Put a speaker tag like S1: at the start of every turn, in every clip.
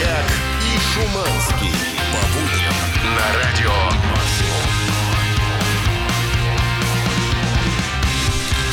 S1: И Шуманский. По будням на радио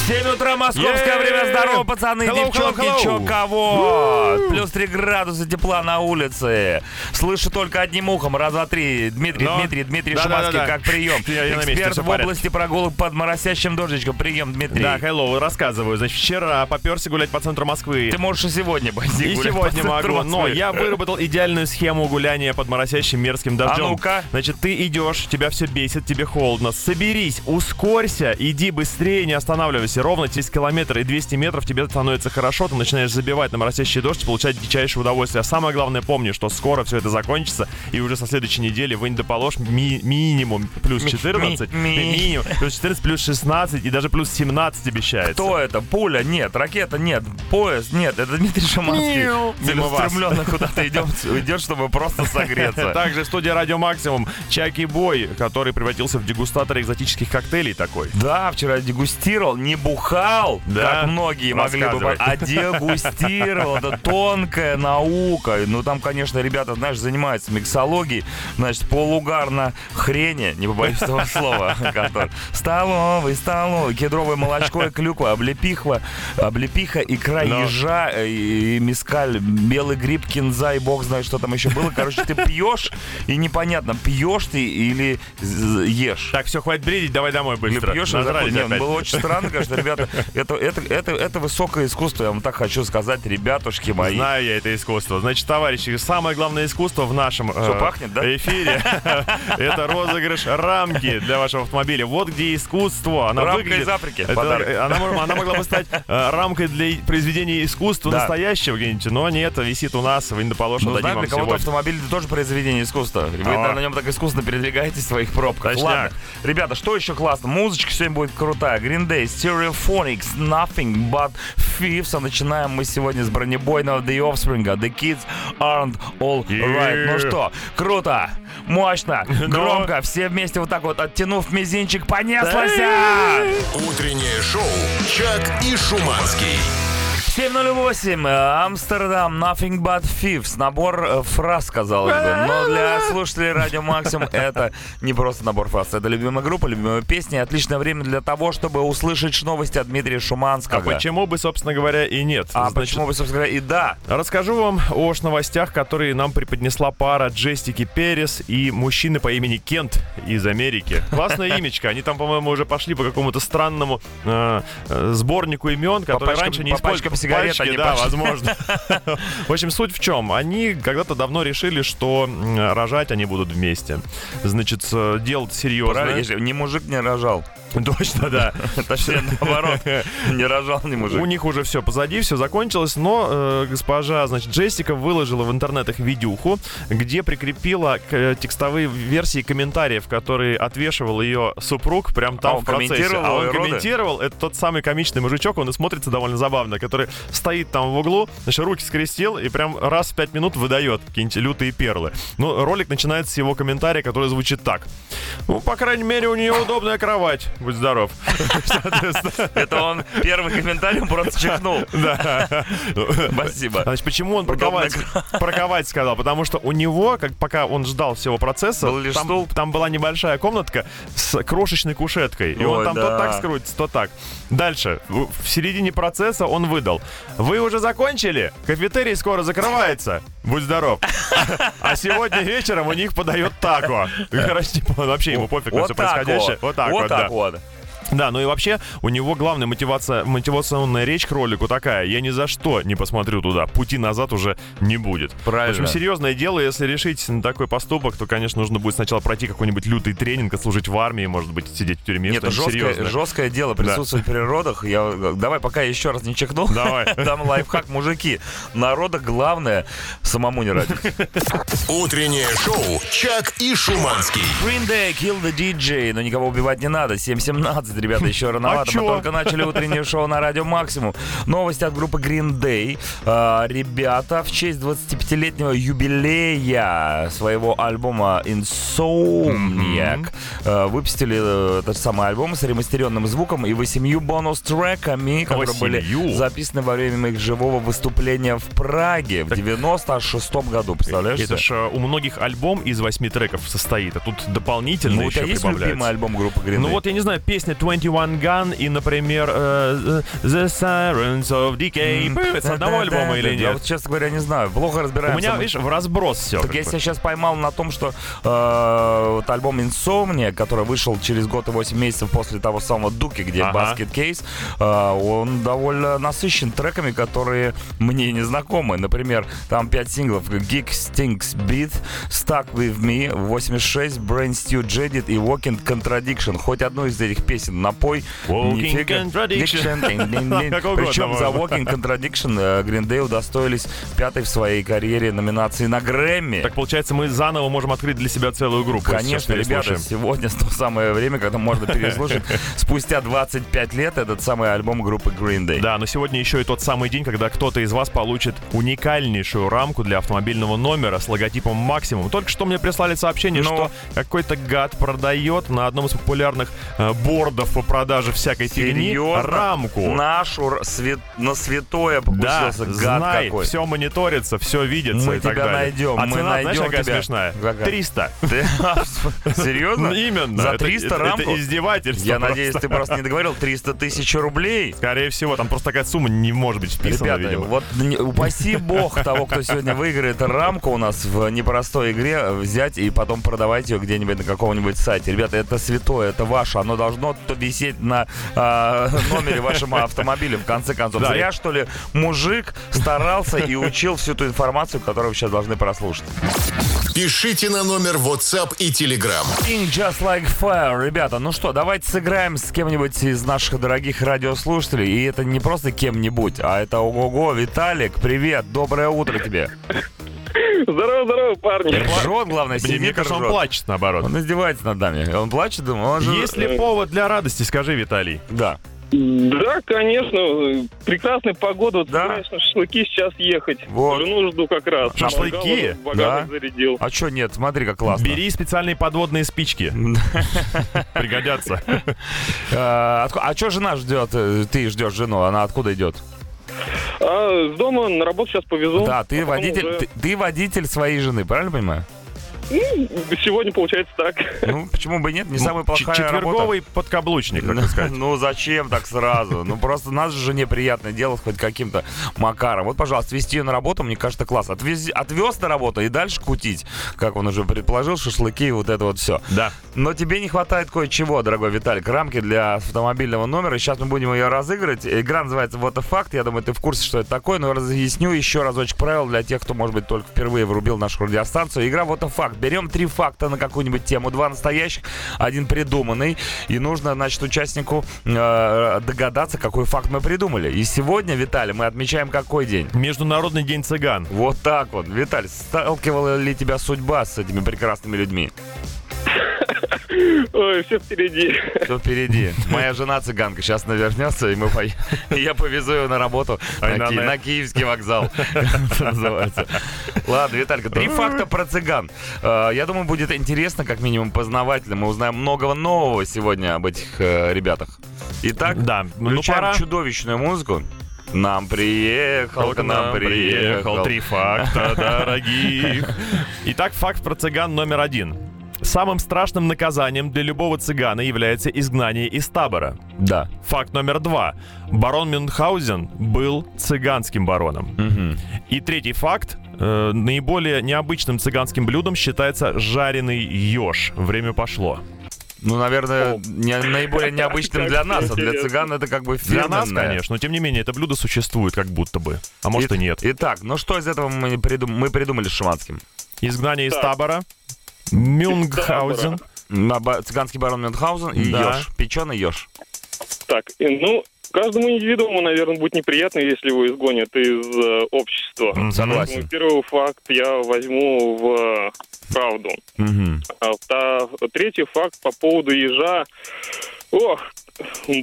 S2: 7 утра, московское время. Здорово, пацаны,
S3: Hello,
S2: девчонки,
S3: hello, hello.
S2: чё кого? Плюс 3 градуса тепла на улице. Слышу только одним ухом. Раз, два, три. Дмитрий,
S3: Но.
S2: Дмитрий, Дмитрий
S3: Да,
S2: Шуманский,
S3: да, да.
S2: как прием. Эксперт в области прогулок под моросящим дождичком. Прием, Дмитрий.
S3: Да, hello, рассказываю. Значит, вчера поперся гулять по центру Москвы.
S2: Ты можешь и сегодня пойти
S3: И сегодня могу, но я выработал идеальную схему гуляния под моросящим мерзким дождем.
S2: А ну-ка.
S3: Значит, ты идешь, тебя все бесит, тебе холодно. Соберись, ускорься, иди быстрее, не останавливайся. Ровно через километр и 200 метров тебе становится хорошо, ты начинаешь забивать на моросящий дождь и получать дичайшее удовольствие. А самое главное, помни, что скоро все это закончится, и уже со следующей недели вы не доположь ми- минимум плюс 14,
S2: ми- ми.
S3: минимум плюс 14, плюс 16 и даже плюс 17 обещается.
S2: Кто это? Пуля? Нет. Ракета? Нет. Поезд? Нет. Это Дмитрий Шаманский. Целеустремленно куда-то идем, идет, чтобы просто согреться.
S3: Также в студии Радио Максимум Чаки Бой, который превратился в дегустатора экзотических коктейлей такой.
S2: Да, вчера дегустировал, не бухал,
S3: Да?
S2: как многие могли бы, а дегустировал. Это тонкая наука. Ну, там, конечно, ребята, знаешь, занимаются миксологией. Значит, полугарно хрени, не побоюсь этого слова, который столовый, столовый, кедровое молочко и клюква, облепихва, облепиха, икра
S3: Но-
S2: ежа, э, и мискаль, белый гриб, кинза и бог знает, что там еще было. Короче, ты пьешь, и непонятно, пьешь ты или ешь.
S3: Так, все, хватит бредить, давай домой
S2: Или
S3: быстро.
S2: пьешь, и
S3: Нажрались
S2: заход- Не,
S3: опять.
S2: было очень странно, конечно, ребята. Это, это, это, это высокое искусство, я вам так хочу сказать, ребятушки мои.
S3: Знаю я это искусство. Значит, товарищи, самое главное искусство в нашем
S2: Что,
S3: э,
S2: пахнет, да?
S3: эфире это розыгрыш рамки для вашего автомобиля. Вот где искусство. Она
S2: Рамка
S3: выглядит-
S2: из Африки,
S3: Это- она, она могла бы стать э, рамкой для произведения искусства
S2: Да.
S3: настоящего где-нибудь, но нет, висит у нас, вы не доположь,
S2: Ну,
S3: вам
S2: для кого-то автомобиль это тоже произведение искусства. Вы
S3: А.
S2: на нем так искусно передвигаетесь в своих пробках.
S3: Точняк.
S2: Ладно. Ребята, что еще классно? Музычка сегодня будет крутая. Green Day, Stereophonics, Nothing But Thieves. А начинаем мы сегодня с бронебойного The Offspring. The Kids Aren't All Right. Ну
S3: Yeah.
S2: что, круто, мощно, громко. Все вместе вот так вот, оттянув мизинчик, понеслась!
S1: Утреннее шоу «Чак и Шуманский».
S2: 708, э, Амстердам, Nothing But Thieves. Набор э, фраз, казалось бы. Но для слушателей Радио Максимум это не просто набор фраз. Это любимая группа, любимая песня. Отличное время для того, чтобы услышать новости от Дмитрия Шуманского.
S3: А почему бы, собственно говоря, и нет?
S2: А
S3: Значит,
S2: почему бы, собственно говоря, и да.
S3: Расскажу вам о новостях, которые нам преподнесла пара Джестики Перес и мужчины по имени Кент из Америки. Классное имечко. Они там, по-моему, уже пошли по какому-то странному э, э, сборнику имен, который
S2: пачкам-
S3: раньше не
S2: по
S3: использовали.
S2: Сигарет
S3: Пачки,
S2: они
S3: да,
S2: пошли.
S3: возможно. В общем, суть в чем? Они когда-то давно решили, что рожать они будут вместе. Значит, э, серьезное.
S2: если ни мужик не рожал.
S3: Точно, да.
S2: Точнее, наоборот. Не рожал ни мужик.
S3: У них уже все позади, все закончилось, но э, госпожа, значит, Джессика выложила в интернетах видюху, где прикрепила к- э, текстовые версии комментариев, которые отвешивал ее супруг прям там
S2: А
S3: в процессе. а он комментировал, это тот самый комичный мужичок, он и смотрится довольно забавно, который стоит там в углу, значит, руки скрестил и прям раз в пять минут выдает какие-нибудь лютые перлы. Ну, ролик начинается с его комментария, который звучит так. Ну, по крайней мере, у нее удобная кровать. Будь здоров.
S2: Это он первый комментарий просто чихнул.
S3: да.
S2: Спасибо.
S3: Значит, почему он про кровать сказал? Потому что у него, как пока он ждал всего процесса,
S2: Был лишь
S3: там,
S2: стул?
S3: там была небольшая комнатка с крошечной кушеткой. И он там то так скрутится, то так. Дальше, в середине процесса он выдал. Вы уже закончили? Кафетерий скоро закрывается. Будь здоров. А сегодня вечером у них подает тако. Короче, типа, вообще ему пофиг на все происходящее.
S2: вот.
S3: Так вот,
S2: Вот
S3: да. Да, ну и вообще у него главная мотивация, мотивационная речь к ролику такая. Я ни за что не посмотрю туда. Пути назад уже не будет.
S2: Правильно.
S3: В общем, серьезное дело, если решить на такой поступок, то, конечно, нужно будет сначала пройти какой-нибудь лютый тренинг, отслужить в армии, может быть, сидеть в тюрьме.
S2: Нет, это жесткое,
S3: серьезное.
S2: жесткое дело присутствовать при родах. Я, давай, пока я еще раз не чихнул,
S3: Давай.
S2: дам лайфхак, мужики. На родах главное самому не родить.
S1: Утреннее шоу «Чак и Шуманский».
S2: Green Day, Kill the DJ. Но никого убивать не надо. 7.17, 11, ребята, еще рановато.
S3: А?
S2: Мы только начали утреннее шоу на радио Максимум. Новости от группы Green Day. А, Ребята, в честь 25-летнего юбилея своего альбома Insomniac э, выпустили э, этот самый альбом с ремастеренным звуком и восемью бонус-треками, которые были записаны во время их живого выступления в Праге в 96-м году. Представляешь?
S3: Это
S2: себе?
S3: ж э, у многих альбом из восьми треков состоит, а тут дополнительно
S2: Ну, у
S3: еще
S2: тебя есть
S3: прибавляется.
S2: любимый альбом группы Green Day?
S3: Ну вот, я не знаю, песня 21 Gun и, например, э, The Sirens of Decay. Это с одного альбома или
S2: Я
S3: нет?
S2: вот, честно говоря, не знаю. Плохо разбираемся.
S3: У меня, видишь, в разброс все.
S2: Так я себя сейчас поймал на том, что э, вот альбом Insomnia, который вышел через год и 8 месяцев после того самого Дуки, где
S3: Ага.
S2: Basket Case, э, он довольно насыщен треками, которые мне не знакомы. Например, там 5 синглов. Geek Stinks Beat, Stuck With Me, 86, Brain Stew Jedit и Walking Contradiction. Хоть одну из этих песен напой. Нифига. Причем за. Walking Contradiction э, Green Day удостоились пятой в своей карьере номинации на Грэмми.
S3: Так получается, мы заново можем открыть для себя целую группу.
S2: Конечно, ребята, сегодня то самое время, когда можно переслушать спустя 25 лет этот самый альбом группы Green Day.
S3: Да, но сегодня еще и тот самый день, когда кто-то из вас получит уникальнейшую рамку для автомобильного номера с логотипом Максимум. Только что мне прислали сообщение,
S2: Ну?
S3: что какой-то гад продает на одном из популярных э, бордов по продаже всякой фигни рамку.
S2: Нашу свет... на святое
S3: Да,
S2: покусился гад
S3: знай,
S2: какой.
S3: все мониторится, все видится
S2: Мы
S3: и так
S2: тебя
S3: далее.
S2: найдем,
S3: А
S2: мы
S3: цена, знаешь,
S2: найдем
S3: какая
S2: тебя.
S3: смешная?
S2: Какая?
S3: 300.
S2: Ты- Серьезно?
S3: Именно.
S2: За
S3: Это-
S2: 300
S3: это,
S2: рамку?
S3: Это издевательство.
S2: Я надеюсь, ты просто не договорил 300 тысяч рублей.
S3: Скорее всего, там просто такая сумма не может быть вписана,
S2: Ребята, вот упаси бог того, кто сегодня выиграет рамку у нас в непростой игре, взять и потом продавать ее где-нибудь на каком-нибудь сайте. Ребята, это святое, это ваше. Оно должно висеть на а, номере вашего автомобиля, в конце концов.
S3: Да,
S2: Зря, что ли, мужик старался и учил всю ту информацию, которую вы сейчас должны прослушать.
S1: Пишите на номер WhatsApp и Telegram.
S2: King Just Like Fire. Ребята, ну что, давайте сыграем с кем-нибудь из наших дорогих радиослушателей. И это не просто кем-нибудь, а это ого-го. Виталик, привет, доброе утро тебе.
S4: Здорово, здорово, парни.
S2: Ржет, главное,
S3: Мне,
S2: сидит
S3: мне кажется, он плачет наоборот.
S2: Он издевается над нами. Он плачет, думаю, он же...
S3: Есть ли повод для радости, скажи, Виталий?
S2: Да.
S4: Да, конечно. Прекрасная погода. Вот
S2: Да?
S4: на шашлыки сейчас ехать.
S2: Вот.
S4: Жену жду как раз.
S3: Шашлыки?
S4: В багажник
S2: Да.
S4: зарядил.
S2: А чё нет? Смотри, как классно.
S3: Бери специальные подводные спички. Пригодятся.
S2: А, а что жена ждет? Ты ждешь жену, она откуда идет?
S4: А с дома на работу сейчас повезу.
S2: Да, ты
S4: а
S2: водитель,
S4: уже-
S2: ты, ты водитель своей жены, правильно понимаю?
S4: Сегодня получается так.
S2: Ну, почему бы и нет? Не самая
S3: Ч-
S2: плохая работа.
S3: Четверговый подкаблучник, так сказать.
S2: Ну зачем так сразу? Ну просто нас же жене приятно делать хоть каким-то макаром. Вот, пожалуйста, везти ее на работу, мне кажется, класс. Отвез, отвез на работу и дальше кутить, как он уже предположил, шашлыки и вот это вот все.
S3: Да.
S2: Но тебе не хватает кое-чего, дорогой Виталик. Рамки для автомобильного номера. Сейчас мы будем ее разыгрывать. Игра называется Вот факт. Я думаю, ты в курсе, что это такое. Но разъясню еще разочек правил для тех, кто, может быть, только впервые врубил нашу радиостанцию. Игра Вот факт. Берем три факта на какую-нибудь тему. Два настоящих, один придуманный. И нужно, значит, участнику э, догадаться, какой факт мы придумали. И сегодня, Виталий, мы отмечаем какой день?
S3: Международный день цыган.
S2: Вот так вот. Виталий, сталкивала ли тебя судьба с этими прекрасными людьми?
S4: Ой, все впереди.
S2: Все впереди. Моя жена цыганка сейчас навернется, и мы по... я повезу ее на работу
S3: Ай,
S2: на, Ки-
S3: на.
S2: Киевский вокзал. Это называется. Ладно, Виталька, три факта про цыган. Э, Я думаю, будет интересно, как минимум познавательно. Мы узнаем многого нового сегодня об этих э, ребятах. Итак,
S3: Да, ну
S2: включаем
S3: пора.
S2: чудовищную музыку. Нам приехал, к нам приехал.
S3: Три факта дорогих. Итак, факт про цыган номер один. Самым страшным наказанием для любого цыгана является изгнание из табора.
S2: Да.
S3: Факт номер два. Барон Мюнхгаузен был цыганским бароном. И третий факт. э, наиболее необычным цыганским блюдом считается жареный еж. Время пошло.
S2: Ну, наверное, не- наиболее необычным для нас, а для цыган это как бы
S3: Для нас, конечно, но тем не менее, это блюдо существует как будто бы. А может и нет.
S2: Итак, ну что из этого мы, придум- мы придумали с Шиманским?
S3: Изгнание из
S4: Так.
S3: табора. Мюнхгаузен.
S2: На ба- цыганский барон Мюнхгаузен и
S3: Да.
S2: еж. Печеный еж.
S4: Так, ну, каждому индивидууму, наверное, будет неприятно, если его изгонят из э, общества.
S2: Согласен.
S4: Поэтому Первый факт я возьму в э, правду.
S2: Мгм.
S4: А та- третий факт по поводу ежа. Ох,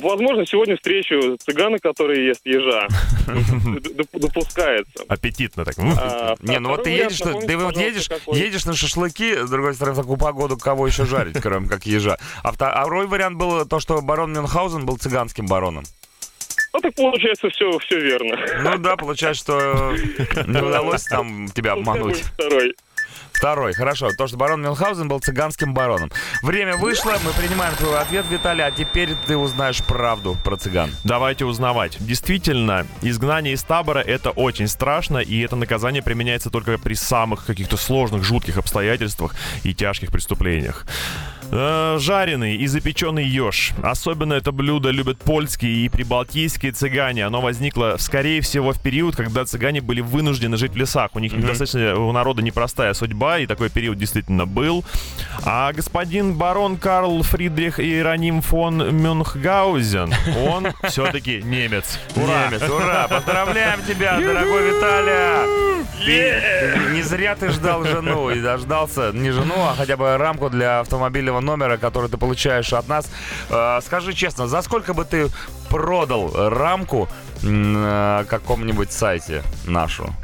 S4: возможно, сегодня встречу цыгана, который ест ежа. Доп- Допускается.
S3: Аппетитно так.
S4: А,
S2: Не, ну вот ты едешь, ты вот едешь, едешь на шашлыки, с другой стороны, в такую погоду, кого еще жарить, кроме как ежа. А а второй вариант был то, что барон Мюнхгаузен был цыганским бароном.
S4: Ну, так получается, все, все верно.
S2: Ну да, получается, что не удалось там тебя обмануть.
S4: Второй.
S2: Второй, хорошо. То, что барон Мюнхгаузен был цыганским бароном. Время вышло, мы принимаем твой ответ, Виталий, а теперь ты узнаешь правду про цыган.
S3: Давайте узнавать. Действительно, изгнание из табора это очень страшно, и это наказание применяется только при самых каких-то сложных, жутких обстоятельствах и тяжких преступлениях. Э, Жареный и запеченный еж. Особенно это блюдо любят польские и прибалтийские цыгане. Оно возникло, скорее всего, в период, когда цыгане были вынуждены жить в лесах. У них достаточно у народа непростая судьба, и такой период действительно был. А господин барон Карл Фридрих Иероним фон Мюнхгаузен, он все-таки немец. Ура!
S2: Немец, ура! Поздравляем тебя, дорогой Виталия! Не зря ты ждал жену и дождался не жену, а хотя бы рамку для автомобильного номера, который ты получаешь от нас. Э, Скажи честно, за сколько бы ты продал рамку на каком-нибудь сайте нашу?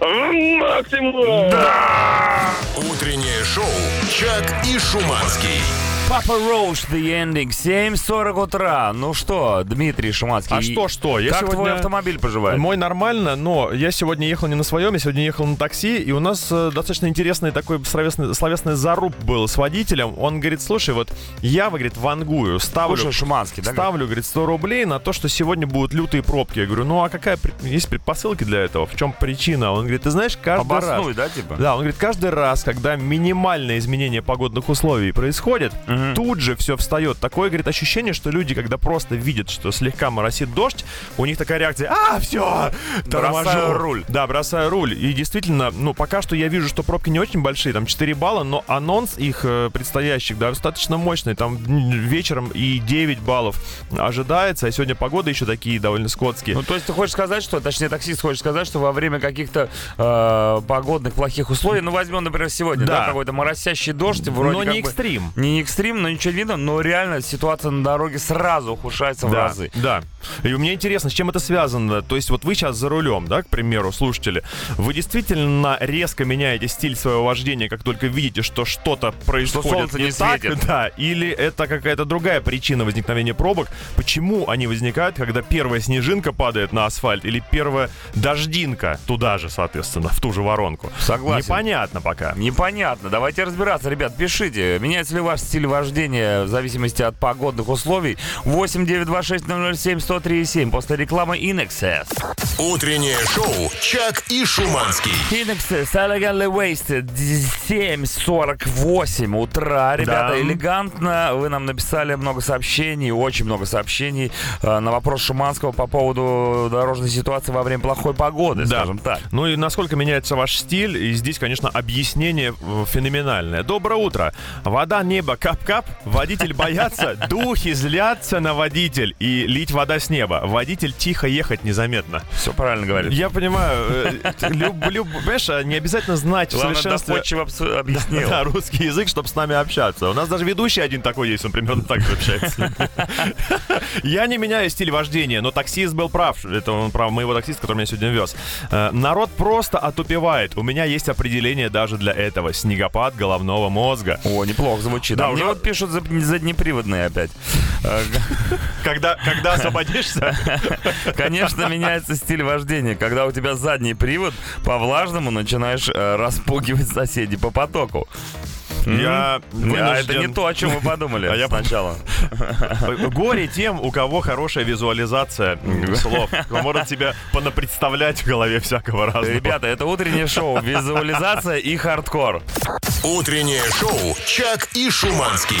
S4: Максимум!
S1: Утреннее шоу «Чак и Шуманский».
S2: Папа Роуш, The Ending, 7.40 утра. Ну что, Дмитрий Шуманский.
S3: А что, что? Я
S2: как твой
S3: сегодня-
S2: автомобиль поживает?
S3: Мой нормально, но я сегодня ехал не на своем, я сегодня ехал на такси, и у нас э, достаточно интересный такой словесный, словесный заруб был с водителем. Он говорит, слушай, вот я, говорит, вангую, ставлю...
S2: Слушай, Шуманский, да?
S3: Ставлю, говорит, 100 рублей на то, что сегодня будут лютые пробки. Я говорю, ну а какая пред- есть предпосылки для этого? В чем причина? Он говорит, ты знаешь, каждый раз...
S2: Обоснуй, да, типа?
S3: Да, он говорит, каждый раз, когда минимальное изменение погодных условий происходит, тут же все встает. Такое, говорит, ощущение, что люди, когда просто видят, что слегка моросит дождь, у них такая реакция, а, все,
S2: Бросаю руль.
S3: Да, бросаю руль. И действительно, ну, пока что я вижу, что пробки не очень большие, там 4 балла, но анонс их э, предстоящих, да, достаточно мощный. Там вечером и 9 баллов ожидается, а сегодня погода еще такие довольно скотские.
S2: Ну, то есть ты хочешь сказать, что, точнее, таксист хочет сказать, что во время каких-то э, погодных плохих условий, ну, возьмем, например, сегодня, да,
S3: Да.
S2: какой-то моросящий дождь, вроде
S3: но не
S2: бы-
S3: экстрим.
S2: Не экстрим, но ничего не видно, но реально ситуация на дороге сразу ухудшается в
S3: да,
S2: разы.
S3: Да. И мне интересно, с чем это связано. То есть вот вы сейчас за рулем, да, к примеру, слушатели, вы действительно резко меняете стиль своего вождения, как только видите, что что-то происходит
S2: солнце не
S3: так,
S2: светит.
S3: да, или это какая-то другая причина возникновения пробок. Почему они возникают, когда первая снежинка падает на асфальт или первая дождинка туда же, соответственно, в ту же воронку?
S2: Согласен.
S3: Непонятно пока.
S2: Непонятно. Давайте разбираться, ребят. Пишите, меняется ли ваш стиль вождения в зависимости от погодных условий. 8 926 007 103 7 после рекламы Inexcess.
S1: Утреннее шоу «Чак и Шуманский».
S2: Inexcess, Elegantly Wasted, 7.48 утра. Ребята,
S3: Да.
S2: элегантно. Вы нам написали много сообщений, очень много сообщений э, на вопрос Шуманского по поводу дорожной ситуации во время плохой погоды,
S3: Да.
S2: скажем так.
S3: Ну и насколько меняется ваш стиль, и здесь, конечно, объяснение э, феноменальное. Доброе утро. Вода, небо, кап-кап. Водитель боятся, духи злятся на водитель и лить вода с неба. Водитель тихо ехать незаметно.
S2: Все правильно говорит.
S3: Я понимаю, э, люблю, понимаешь, а не обязательно знать в совершенстве
S2: объяснил.
S3: да, русский язык, чтобы с нами общаться. У нас даже ведущий один такой есть, он примерно так же общается. Я не меняю стиль вождения, но таксист был прав. Это он прав, моего таксиста, который меня сегодня вез. Э, Народ просто отупевает. У меня есть определение даже для этого. Снегопад головного мозга.
S2: О, неплохо звучит.
S3: Да,
S2: Да,
S3: уже-
S2: вот пишут за- заднеприводные опять. Э,
S3: Когда, когда освободишься,
S2: Конечно, меняется стиль вождения, когда у тебя задний привод по влажному начинаешь э, распугивать соседей по потоку.
S3: Я
S2: М? А это не то, о чем вы подумали
S3: А я
S2: сначала.
S3: Горе тем, у кого хорошая визуализация слов. Он может себе понапредставлять в голове всякого разного.
S2: Ребята, это утреннее шоу, визуализация и хардкор.
S1: Утреннее шоу «Чак и Шуманский».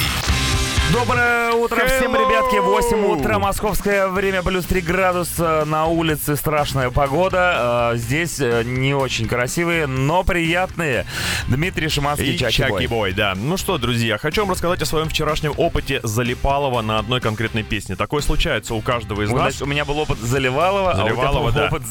S2: Доброе утро всем,
S3: Hello!
S2: ребятки. 8 утра, московское время, плюс 3 градуса. На улице страшная погода. Э, Здесь э, не очень красивые, но приятные. Дмитрий Шиманский,
S3: И
S2: Чаки
S3: Чаки
S2: Бой.
S3: Да. Ну что, друзья, хочу вам рассказать о своем вчерашнем опыте Залипалова на одной конкретной песне. Такое случается у каждого из
S2: Вот,
S3: нас.
S2: значит, у меня был опыт Заливалова,
S3: Заливалова,
S2: а у тебя
S3: да.
S2: опыт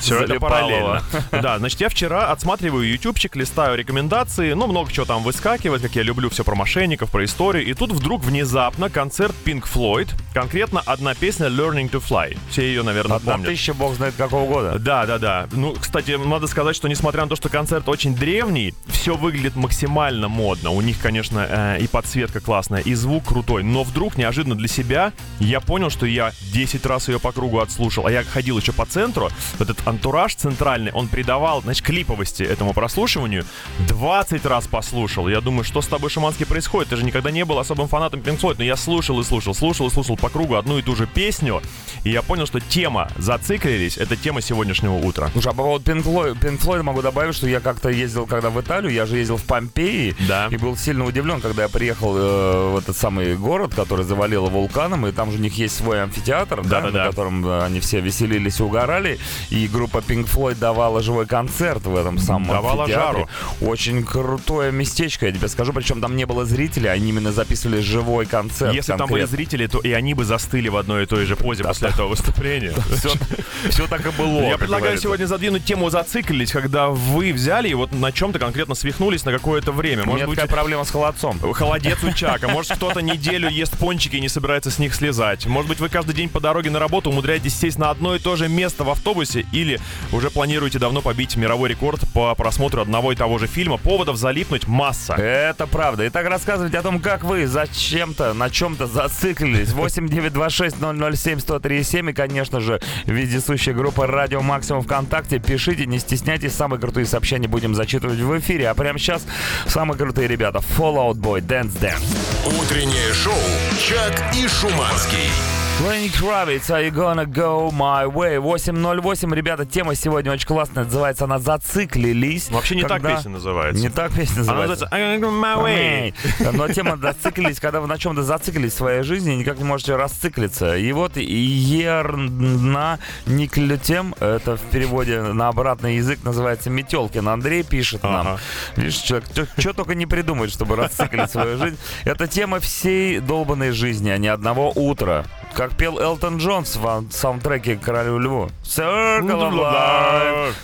S3: Все это параллельно. Да, значит, я вчера отсматриваю ютубчик, листаю рекомендации, ну, много чего там выскакивает, как я люблю все про мошенников, про историю, и тут вдруг внезапно концерт Pink Floyd, конкретно одна песня Learning to Fly. Все ее, наверное,
S2: Одна
S3: помнят.
S2: тысяча, бог знает какого года.
S3: Да, да, да. Ну, кстати, надо сказать, что несмотря на то, что концерт очень древний, все выглядит максимально модно. У них, конечно, э, и подсветка классная, и звук крутой. Но вдруг, неожиданно для себя, я понял, что я 10 раз ее по кругу отслушал. А я ходил еще по центру. Этот антураж центральный, он придавал, значит, клиповости этому прослушиванию. 20 раз послушал. Я думаю, что с тобой, Шаманский, происходит? Ты же никогда не был особым фанатом Pink Floyd. Но я слушал и слушал, слушал и слушал по кругу одну и ту же песню. И я понял, что тема «Зациклились» — это тема сегодняшнего утра.
S2: Слушай, а по поводу Pink Floyd, Pink Floyd могу добавить, что я как-то ездил, когда в Италию, я же ездил в Помпеи,
S3: Да.
S2: и был сильно удивлен, когда я приехал э, в этот самый город, который завалило вулканом, и там же у них есть свой амфитеатр, да,
S3: Да-да-да.
S2: на котором э, они все веселились и угорали, и группа Pink Floyd давала живой концерт в этом самом
S3: Давала
S2: амфитеатре.
S3: жару.
S2: Очень крутое местечко, я тебе скажу, причем там не было зрителей, они именно записывали живой концерт.
S3: Если там были
S2: конкретно.
S3: зрители, то и они бы застыли в одной и той же позе после этого выступления.
S2: Все, все так и было.
S3: Я предлагаю
S2: говорится.
S3: сегодня задвинуть тему «Зациклились», когда вы взяли и вот на чем-то конкретно свихнулись на какое-то время. Может быть,
S2: проблема с холодцом.
S3: холодец у Чака. Может, кто-то неделю ест пончики и не собирается с них слезать. Может быть, вы каждый день по дороге на работу умудряетесь сесть на одно и то же место в автобусе или уже планируете давно побить мировой рекорд по просмотру одного и того же фильма. Поводов залипнуть масса.
S2: Это правда. Итак, рассказывайте о том, как вы зачем-то, на чем-то зациклились. 8 926 007 137 и, конечно же, вездесущая группа Радио Максимум ВКонтакте. Пишите, не стесняйтесь. Самые крутые сообщения будем зачитывать в эфире. А прямо сейчас самые крутые ребята. Fallout Boy, Dance Dance.
S1: Утреннее шоу «Чак и Шуманский».
S2: Lenny Kravitz, Are You Gonna Go My Way? 8.08, ребята, тема сегодня очень классная. Называется она «Зациклились».
S3: Вообще не так
S2: Когда-
S3: песня называется.
S2: Не так песня
S3: Она
S2: называется.
S3: называется «I'm gonna go my way».
S2: Но тема зациклились, когда вы на чем-то зациклились в своей жизни, никак не можете расциклиться. И вот Ерна Никлютем, это в переводе на обратный язык называется Метелкин. Андрей пишет нам.
S3: Ага.
S2: Видишь, человек что только не придумает, чтобы расциклить свою жизнь. Это тема всей долбанной жизни, а не одного утра. Как пел Элтон Джонс в саундтреке «Королю Льву». Circle of Life.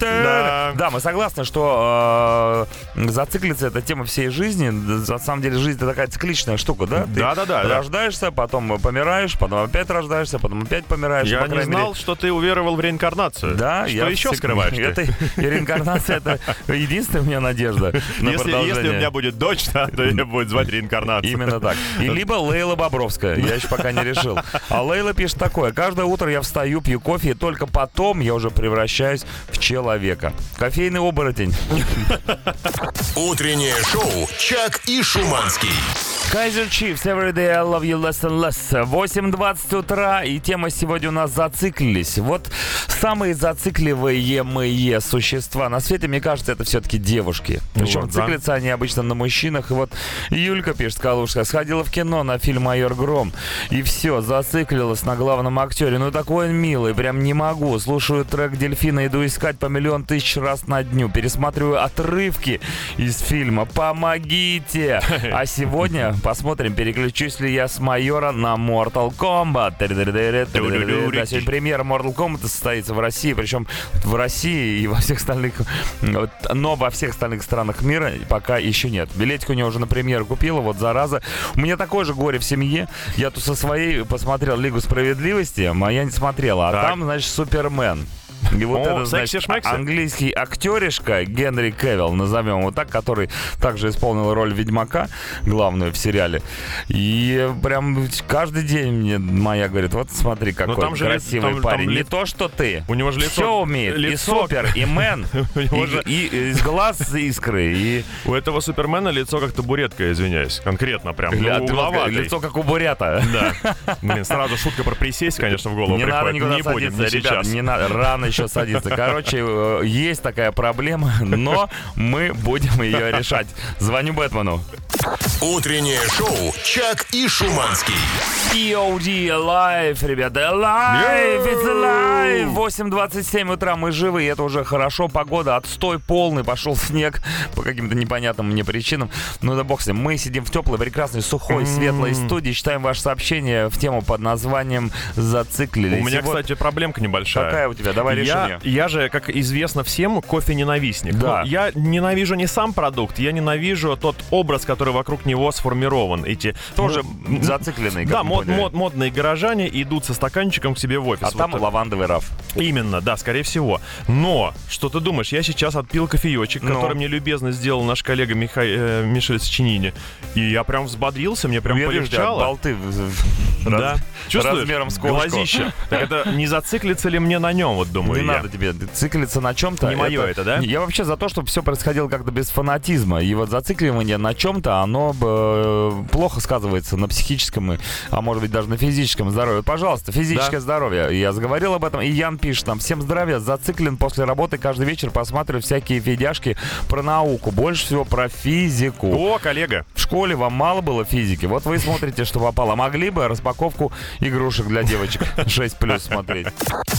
S3: Да.
S2: Да, мы согласны, что э, зациклиться это тема всей жизни. На самом деле жизнь это такая цикличная штука, да? Ты
S3: Да-да-да, да.
S2: Рождаешься, потом помираешь, потом опять рождаешься, потом опять помираешь.
S3: Я не
S2: крайней мере,
S3: знал, что ты уверовал в реинкарнацию.
S2: да,
S3: Что
S2: я
S3: еще скрываешь?
S2: Это реинкарнация это единственная у меня надежда на
S3: Если, если у меня будет дочь, да, то ее будет звать реинкарнация.
S2: Именно так. И либо Лейла Бобровская. Я еще пока не решил. А Лейла пишет такое. Каждое утро я встаю, пью кофе, и только потом я уже превращаюсь в человека. Кофейный оборотень.
S1: Утреннее шоу «Чак и Шуманский».
S2: Kaiser Chiefs, Every Day I Love You Less and Less. 8.20 утра, и тема сегодня у нас зациклились. Вот самые зацикливаемые существа на свете, мне кажется, это все-таки девушки. Причем
S3: Вот, да.
S2: циклятся они обычно на мужчинах. И вот Юлька пишет, Калушка, сходила в кино на фильм «Майор Гром», и все, зациклилась на главном актере. Ну такой он милый, прям не могу. Слушаю трек «Дельфина», иду искать по миллион тысяч раз на дню. Пересматриваю отрывки из фильма. Помогите! А сегодня посмотрим, переключусь ли я с майора на Mortal Kombat. Да, сегодня премьера Mortal Kombat состоится в России, причем в России и во всех остальных, но во всех остальных странах мира пока еще нет. Билетик у него уже на премьеру купила, вот зараза. У меня такое же горе в семье. Я тут со своей посмотрел Лигу Справедливости, моя не смотрела, а
S3: Так.
S2: там, значит, Супермен. И вот
S3: О,
S2: это, значит, английский актеришка Генри Кевилл, назовем его так, который также исполнил роль Ведьмака, главную в сериале. И прям каждый день мне моя говорит, вот смотри, какой
S3: там же
S2: красивый
S3: там-
S2: парень.
S3: там
S2: не
S3: ли-
S2: то, что ты.
S3: У него же лицо-
S2: Все умеет. И
S3: лицо-
S2: супер, и мэн, и,
S3: же-
S2: и из глаз искры, и
S3: У этого Супермена лицо как табуретка, извиняюсь. Конкретно прям. Ну, угловатый.
S2: лицо как у бурята.
S3: Да. Блин, сразу шутка про присесть, конечно, в голову
S2: Не надо
S3: приходит.
S2: никуда
S3: не будем,
S2: садиться,
S3: не
S2: ребята,
S3: сейчас.
S2: не надо, рано еще садиться. Короче, э, есть такая проблема, но мы будем ее решать. Звоню Бэтмену.
S1: Утреннее шоу «Чак и Шуманский».
S2: POD Alive, ребята, Alive, it's alive! 8.27 утра, мы живы, и это уже хорошо. Погода, отстой полный, пошел снег по каким-то непонятным мне причинам. Ну да бог с ним. Мы сидим в теплой, прекрасной, сухой, светлой студии, читаем ваше сообщение в тему под названием «Зациклились».
S3: У меня,
S2: И вот
S3: кстати, проблемка небольшая.
S2: Какая у тебя? Давай
S3: я, я же, как известно всем, кофе-ненавистник.
S2: Да.
S3: Но я ненавижу не сам продукт, я ненавижу тот образ, который вокруг него сформирован. Эти
S2: Тоже
S3: м,
S2: зацикленный, как
S3: Да, мод- мод- модные горожане идут со стаканчиком к себе в офис.
S2: А там
S3: Вот,
S2: лавандовый раф.
S3: Именно, да, скорее всего. Но, что ты думаешь, я сейчас отпил кофеечек,
S2: Ну.
S3: который мне любезно сделал наш коллега Миха... э, Мишель Сочинини. И я прям взбодрился, мне прям
S2: тебя
S3: полегчало.
S2: болты в- в-
S3: Да.
S2: раз-
S3: Чувствуешь?
S2: размером с кошку.
S3: Глазище. Так это не зациклится ли мне на нем, вот думаю
S2: Не
S3: я.
S2: надо тебе циклиться на чем-то.
S3: Не моё это, да?
S2: Я вообще за то, чтобы все происходило как-то без фанатизма. И вот зацикливание на чем-то, оно э, плохо сказывается на психическом, и, а может быть даже на физическом здоровье. Пожалуйста, физическое здоровье. Я заговорил об этом, и Ян пишет нам. Всем здравия, зациклен после работы каждый вечер посматриваю всякие видяшки про науку. Больше всего про физику.
S3: О, коллега.
S2: В школе вам мало было физики. Вот вы и смотрите, что попало. Могли бы распаковку игрушек для девочек 6 плюс смотреть.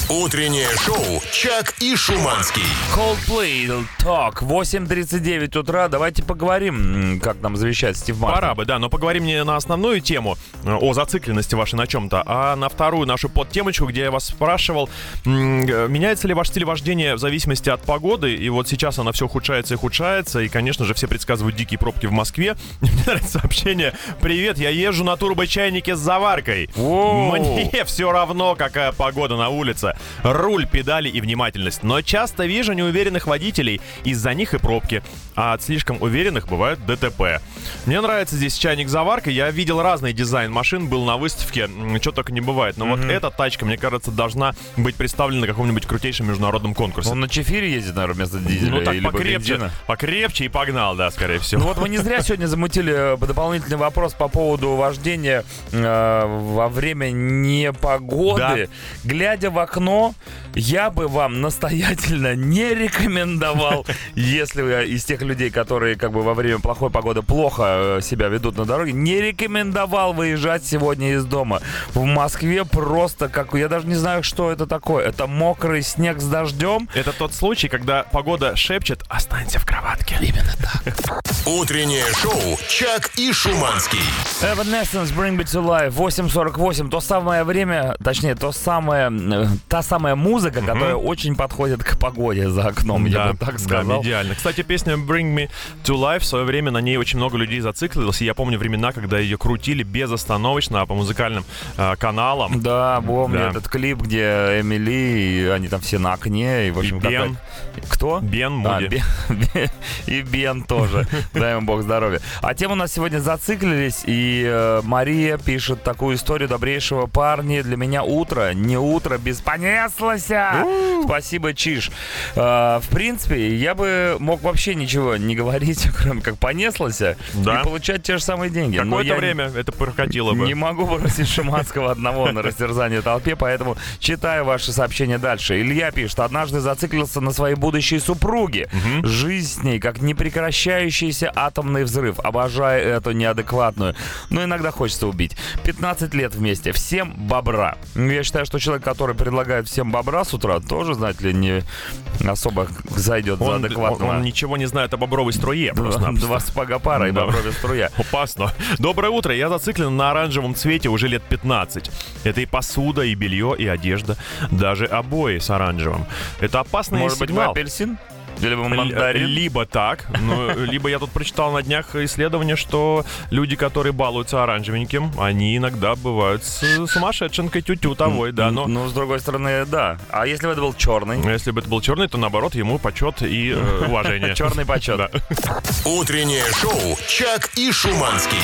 S1: Утреннее шоу «Чак и Шуманский».
S2: Coldplay Talk. 8.39 утра. Давайте поговорим, как нам завещает Стив Мартин.
S3: Пора бы, да, но поговорим не на основную тему э, о зацикленности вашей на чем-то, а на вторую нашу подтемочку, где я вас спрашивал, э, меняется ли ваш стиль вождения в зависимости от погоды, и вот сейчас она все ухудшается и ухудшается, и, конечно же, все предсказывают дикие пробки в Москве. Мне нравится сообщение. Привет, я езжу на турбочайнике с заваркой.
S2: Воу.
S3: Мне все равно, какая погода на улице. Руль, педали и внимательность. Но часто вижу неуверенных водителей. Из-за них и пробки. А от слишком уверенных бывают ДТП. Мне нравится здесь чайник заварка. Я видел разный дизайн машин, был на выставке. Что только не бывает. Но вот эта тачка, мне кажется, должна быть представлена на каком-нибудь крутейшем международном конкурсе.
S2: Он на чефире ездит, наверное, вместо дизеля
S3: ну так
S2: или
S3: покрепче,
S2: бензина.
S3: покрепче и погнал, да, скорее всего.
S2: Ну вот мы не зря сегодня замутили э, дополнительный вопрос по поводу вождения э, во время непогоды. Глядя в окно, я бы вам настоятельно не рекомендовал, если вы из тех людей, которые как бы во время плохой погоды плохо э, себя ведут на дороге, не рекомендовал выезжать сегодня из дома. В Москве просто как... Я даже не знаю, что это такое. Это мокрый снег с дождем.
S3: Это тот случай, когда погода шепчет «Останься в кроватке». Именно так.
S1: Утреннее шоу «Чак и Шуманский».
S2: Evanescence Bring Me To Life 8.48 То самое время, точнее, то самое, э, та самая музыка, которая очень подходит к погоде за окном, я бы так
S3: да,
S2: сказал.
S3: идеально. Кстати, песня Bring Me to Life в свое время на ней очень много людей зациклилось. И я помню времена, когда ее крутили безостановочно по музыкальным э, каналам.
S2: Да, помню
S3: Да.
S2: этот клип, где Эмили, и они там все на окне, и, в общем,
S3: И Бен.
S2: какая- Кто?
S3: Бен
S2: А,
S3: Муди.
S2: Бен- и Бен тоже. Дай ему бог здоровья. А тем у нас сегодня зациклились, и э, Мария пишет такую историю добрейшего парня. Для меня утро, не утро без понеслося. Спасибо, Чиш. Э, в принципе, я бы мог вообще ничего не говорить, кроме как понеслося,
S3: Да.
S2: и получать те же самые деньги. Но
S3: Какое-то
S2: я
S3: время это прокатило бы.
S2: не могу бросить Шиманского одного на растерзание толпе, поэтому читаю ваши сообщения дальше. Илья пишет, однажды зациклился на своей будущей супруге. Жизнь с ней как непрекращающийся атомный взрыв. Обожаю эту неадекватную. Но иногда хочется убить. 15 лет вместе. Всем бобра. Я считаю, что человек, который предлагает всем бобра с утра, тоже, знаете ли, не особо зайдет за
S3: Он,
S2: адекватного.
S3: он ничего не знает о бобровой струе просто.
S2: Два спага пара и
S3: Да.
S2: бобровая струя.
S3: Опасно. Доброе утро. Я зациклен на оранжевом цвете уже лет 15. Это и посуда, и белье, и одежда. Даже обои с оранжевым. Это опасный
S2: Может быть, вы
S3: сигнал.
S2: апельсин? Или вы
S3: Л-
S2: мандарин?
S3: Либо так, ну, либо я тут прочитал на днях исследование, что люди, которые балуются оранжевеньким, они иногда бывают с сумасшедшенкой тютю того, да, но
S2: Ну, с другой стороны, да. А если бы это был черный?
S3: если бы это был черный, то наоборот ему почет и э, уважение.
S2: Черный почет.
S1: Утреннее шоу «Чак и Шуманский».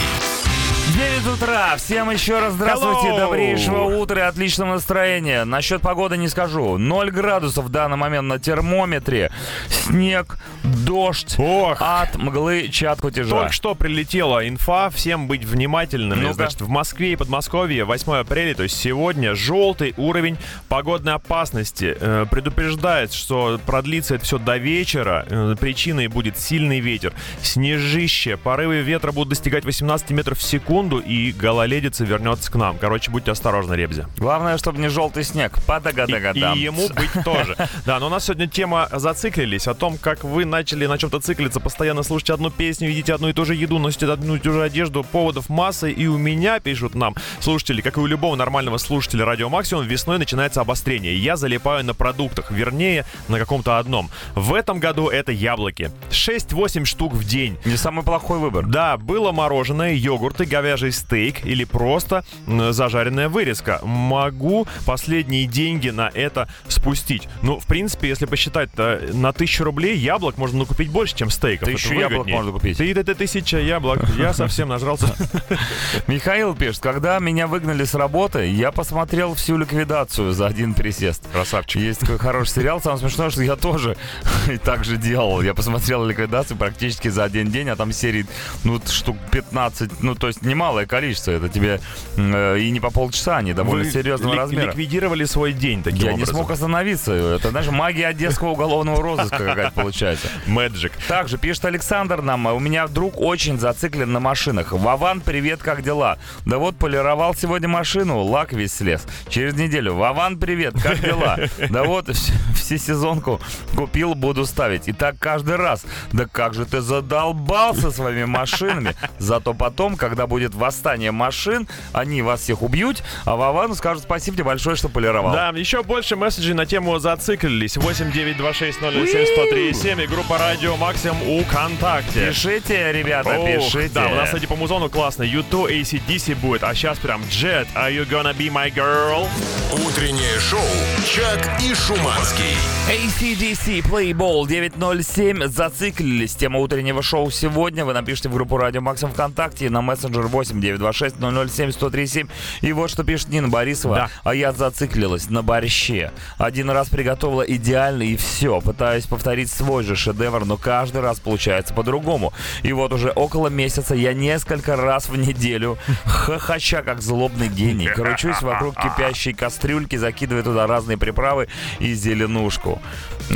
S2: 9 утра. Всем еще раз здравствуйте.
S3: Hello.
S2: Добрейшего утра и отличного настроения. Насчет погоды не скажу. 0 градусов в данный момент на термометре. Снег, дождь,
S3: Ох.
S2: от мглы, чат кутежа.
S3: Только что прилетела инфа, всем быть внимательными.
S2: Ну-ка.
S3: Значит, в Москве и Подмосковье 8 апреля, то есть сегодня, желтый уровень погодной опасности. Э, предупреждает, что продлится это все до вечера. Э, причиной будет сильный ветер, снежище, порывы ветра будут достигать 18 метров в секунду. Секунду, и гололедица вернется к нам. Короче, будьте осторожны, Ребзи.
S2: Главное, чтобы не желтый снег.
S3: И,
S2: Падагадагадам.
S3: и ему быть тоже. Да, но у нас сегодня тема зациклились о том, как вы начали на чем-то циклиться, постоянно слушаете одну песню, видите одну и ту же еду, носите одну и ту же одежду, поводов массы. И у меня, пишут нам слушатели, как и у любого нормального слушателя Радио Максимум, весной начинается обострение. Я залипаю на продуктах, вернее, на каком-то одном. В этом году это яблоки. 6-8 штук в день.
S2: Не самый плохой выбор.
S3: Да, было мороженое, йогурты, говяжий стейк или просто зажаренная вырезка. Могу последние деньги на это спустить. Ну, в принципе, если посчитать, то на тысячу рублей яблок можно накупить больше, чем стейков.
S2: Тысячу яблок можно купить.
S3: Ты это тысяча яблок. Я совсем нажрался.
S2: Михаил пишет, когда меня выгнали с работы, я посмотрел всю ликвидацию за один присест.
S3: Красавчик.
S2: Есть такой хороший сериал, самое смешное, что я тоже и так же делал. Я посмотрел ликвидацию практически за один день, а там серий, ну, штук 15, ну, то есть немалое количество. Это тебе э, и не по полчаса, они довольно
S3: Вы
S2: серьезного
S3: ли-
S2: размера.
S3: ликвидировали свой день таким
S2: Я не
S3: образом.
S2: смог остановиться. Это, знаешь, магия одесского уголовного розыска какая-то получается.
S3: Magic.
S2: Также пишет Александр нам, у меня друг очень зациклен на машинах. Вован, привет, как дела? Да вот полировал сегодня машину, лак весь слез. Через неделю, Вован, привет, как дела? Да вот вс- всесезонку купил, буду ставить. И так каждый раз. Да как же ты задолбался своими машинами. Зато потом, когда будет восстание машин, они вас всех убьют, а Вовану скажут спасибо тебе большое, что полировал.
S3: Да, еще больше месседжей на тему зациклились. 8926 и группа Радио Максимум у ВКонтакте.
S2: Пишите, ребята,
S3: Ох,
S2: пишите.
S3: Да, у нас, кстати, по музону классно. U2 ACDC будет, а сейчас прям Jet, Are You Gonna Be My Girl?
S1: Утреннее шоу «Чак и Шуманский».
S2: ACDC Playball 907 зациклились. Тема утреннего шоу сегодня. Вы напишите в группу Радио Максим ВКонтакте на мессенджер 8 926 007 1037. И вот что пишет Нина Борисова.
S3: Да.
S2: А я зациклилась на борще. Один раз приготовила идеально и все. Пытаюсь повторить свой же шедевр, но каждый раз получается по-другому. И вот уже около месяца я несколько раз в неделю, хохоча как злобный гений, кручусь вокруг кипящей кастрюльки, закидывая туда разные приправы и зеленушку.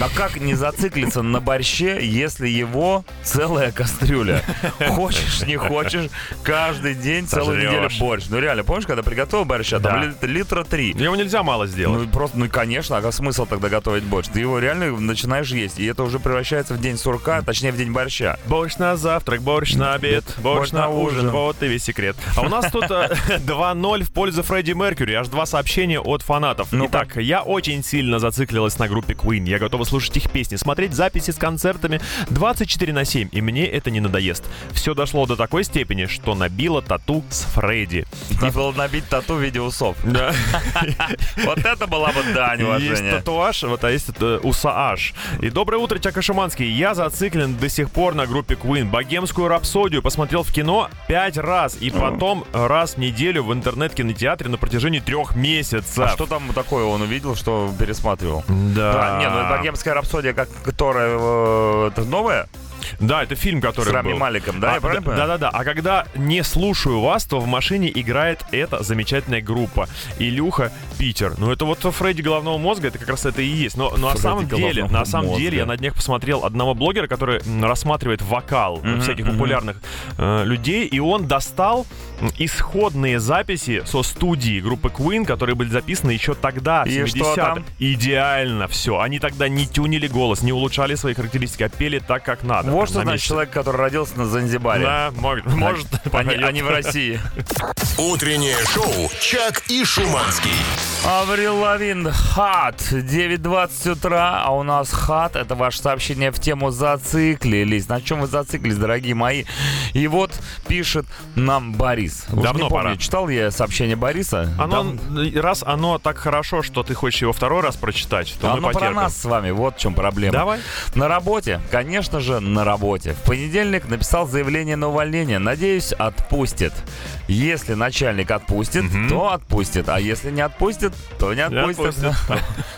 S2: А как не зациклиться на борще, если его целая кастрюля? Хочешь, не хочешь, каждый день, целую
S3: Сожрёшь.
S2: неделю борщ. Ну реально, помнишь, когда приготовил борща, там
S3: Да.
S2: лит- литра три.
S3: Его нельзя мало сделать.
S2: Ну просто, ну конечно, а как смысл тогда готовить борщ? Ты его реально начинаешь есть, и это уже превращается в день сурка, точнее в день борща.
S3: Борщ на завтрак, борщ на обед, борщ на ужин. Вот и весь секрет. А у нас тут э, 2-0 в пользу Фредди Меркьюри. Аж два сообщения от фанатов.
S2: Ну
S3: Итак, я очень сильно зациклилась на группе Queen. Я готова слушать их песни, смотреть записи с концертами 24 на 7. И мне это не надоест. Все дошло до такой степени, что набило тату с Фредди.
S2: Надо было набить тату в виде усов.
S3: Да.
S2: Вот это была бы дань
S3: Есть
S2: уважения.
S3: татуаж, вот, а есть э, усааж. И доброе утро, Чака Шуманский. Я зациклен до сих пор на группе Queen. Богемскую рапсодию посмотрел в кино пять раз. И потом раз в неделю в интернет-кинотеатре на протяжении трех месяцев.
S2: А что там такое он увидел, что пересматривал?
S3: Да.
S2: Да, не, ну богемская рапсодия, как, которая э, новая,
S3: Да, это фильм, который
S2: с Рами
S3: был.
S2: Маликом, да?
S3: А,
S2: я правильно
S3: да,
S2: понимаю?
S3: да, да. А когда не слушаю вас, то в машине играет эта замечательная группа. Илюха, Питер. Ну, это вот Фредди головного мозга, это как раз это и есть. Но, но на самом деле, на самом
S2: мозга.
S3: деле, я на днях посмотрел одного блогера, который рассматривает вокал
S2: Мгм,
S3: всяких
S2: мгм.
S3: популярных э, людей, и он достал исходные записи со студии группы Queen, которые были записаны еще тогда, в
S2: И что
S3: 70-х.
S2: там?
S3: Идеально все. Они тогда не тюнили голос, не улучшали свои характеристики, а пели так, как надо.
S2: Значит
S3: месте.
S2: человек, который родился на Занзибаре.
S3: Да, может, может
S2: А не, а в России.
S1: Утреннее шоу «Чак и Шуманский».
S2: Аврил Лавин, хат. 9.20 утра, а у нас хат. Это ваше сообщение в тему зациклились. На чем вы зациклились, дорогие мои? И вот пишет нам Борис. Уж
S3: Давно
S2: не помню,
S3: пора.
S2: читал я сообщение Бориса?
S3: Оно,
S2: Дав-
S3: раз оно так хорошо, что ты хочешь его второй раз прочитать, то мы
S2: Оно про
S3: потерпим.
S2: нас с вами, вот в чем проблема.
S3: Давай.
S2: На работе, конечно же, на работе. В понедельник написал заявление на увольнение. Надеюсь, отпустит. Если начальник отпустит,
S3: Мгм.
S2: то отпустит. А если не отпустит, то не отпустит.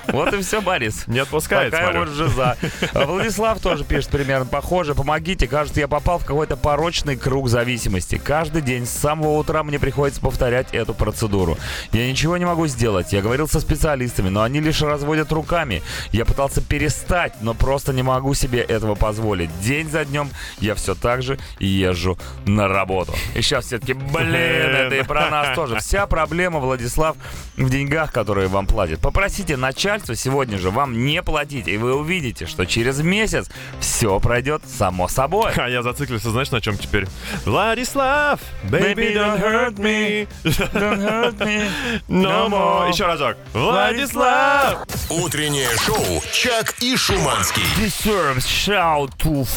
S2: Вот и все, Борис.
S3: Не отпускает,
S2: Такая
S3: смотрю.
S2: вот жиза. А Владислав тоже пишет примерно похоже. Помогите, кажется, я попал в какой-то порочный круг зависимости. Каждый день с самого утра мне приходится повторять эту процедуру. Я ничего не могу сделать. Я говорил со специалистами, но они лишь разводят руками. Я пытался перестать, но просто не могу себе этого позволить. День за днем я все так же езжу на работу. И сейчас все таки блин, это и про нас тоже. Вся проблема, Владислав, в деньгах, которые вам платят. Попросите начальство сегодня же вам не платить, и вы увидите, что через месяц все пройдет само собой.
S3: А я зациклился, знаешь, на чем теперь? Владислав, baby, don't hurt me,
S2: Don't hurt me
S3: no more. Еще разок. Владислав!
S1: Утреннее шоу «Чак и Шуманский».
S2: Deserves Shout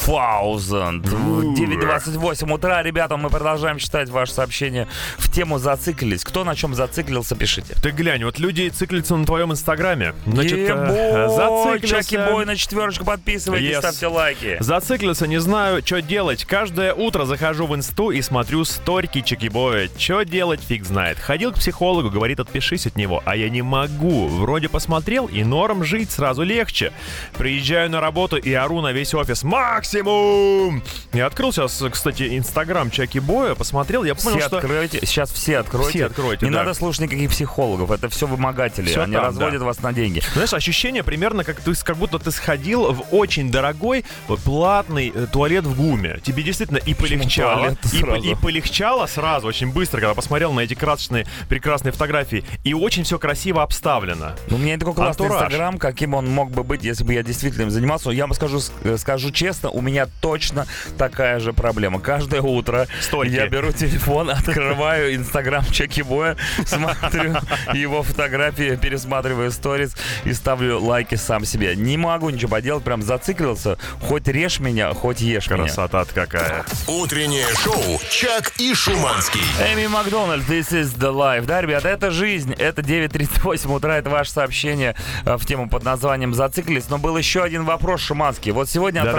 S2: 2000. В 9.28 утра, ребята, мы продолжаем читать ваши сообщения в тему «Зациклились». Кто на чем зациклился, пишите.
S3: Ты глянь, вот люди циклятся на твоем инстаграме. Значит, э, зациклился.
S2: Чаки Бой на четверочку подписывайтесь,
S3: Yes.
S2: ставьте лайки.
S3: Зациклился, не знаю, что делать. Каждое утро захожу в инсту и смотрю сторики Чекибоя. Что делать, фиг знает. Ходил к психологу, говорит, отпишись от него. А я не могу. Вроде посмотрел, и норм жить сразу легче. Приезжаю на работу и ору на весь офис. Максимум! Я открыл сейчас, кстати, инстаграм Чекибоя, посмотрел, я понял,
S2: Все
S3: что...
S2: откройте, сейчас все откройте.
S3: Все откройте,
S2: Не
S3: да.
S2: надо слушать никаких психологов, это все вымогатели.
S3: Всё
S2: Они
S3: там,
S2: разводят
S3: да.
S2: вас на деньги.
S3: Знаешь, ощущение примерно как, ты, как будто ты сходил в очень дорогой вот, платный э, туалет в ГУМе. Тебе действительно и полегчало, и, по- и полегчало сразу, очень быстро, когда посмотрел на эти красочные, прекрасные фотографии. И очень все красиво обставлено.
S2: Ну, у меня такой классный инстаграм, каким он мог бы быть, если бы я действительно им занимался. Я вам скажу, э, скажу честно, у меня точно такая же проблема. Каждое утро
S3: Сторики.
S2: я беру телефон, открываю инстаграм Чеки Боя, смотрю его фотографии, пересматриваю сторис и ставлю лайки сам себе. Не могу ничего поделать, прям зациклился. Хоть режь меня, хоть ешь меня.
S3: Красота какая.
S1: Утреннее шоу «Чак и Шуманский».
S2: Эми Макдональд, this is the life. Да, ребята, это жизнь. Это 9.38 утра, это ваше сообщение э, в тему под названием «Зациклились». Но был еще один вопрос, Шиманский. Вот сегодня
S3: Да-да.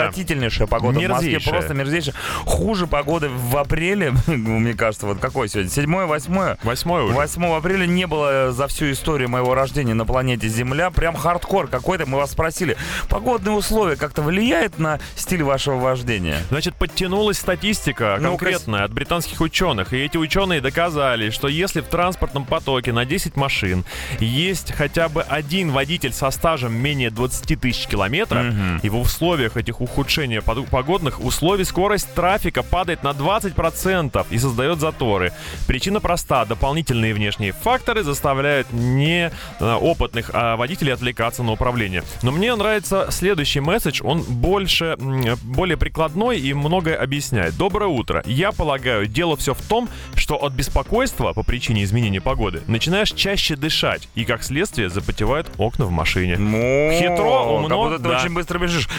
S2: Отвратительнейшая погода в Москве.
S3: Мерзейшая.
S2: Просто мерзейшая. Хуже погоды в апреле, мне кажется, вот какой сегодня? 7 8
S3: Восьмой уже.
S2: 8 апреля не было за всю историю моего рождения на планете Земля. Прям хардкор какой-то. Мы вас спросили, погодные условия как-то влияют на стиль вашего вождения?
S3: Значит, подтянулась статистика конкретная от британских ученых. И эти ученые доказали, что если в транспортном потоке на 10 машин есть хотя бы один водитель со стажем менее 20 тысяч километров, и в условиях этих ухудшения погодных условий скорость трафика падает на 20% и создает заторы. Причина проста. Дополнительные внешние факторы заставляют неопытных а, водителей отвлекаться на управление. Но мне нравится следующий месседж. Он больше, более прикладной и многое объясняет. Доброе утро. Я полагаю, дело все в том, что от беспокойства по причине изменения погоды начинаешь чаще дышать, и как следствие запотевают окна в машине. Хитро, умно,
S2: Как будто ты очень быстро бежишь.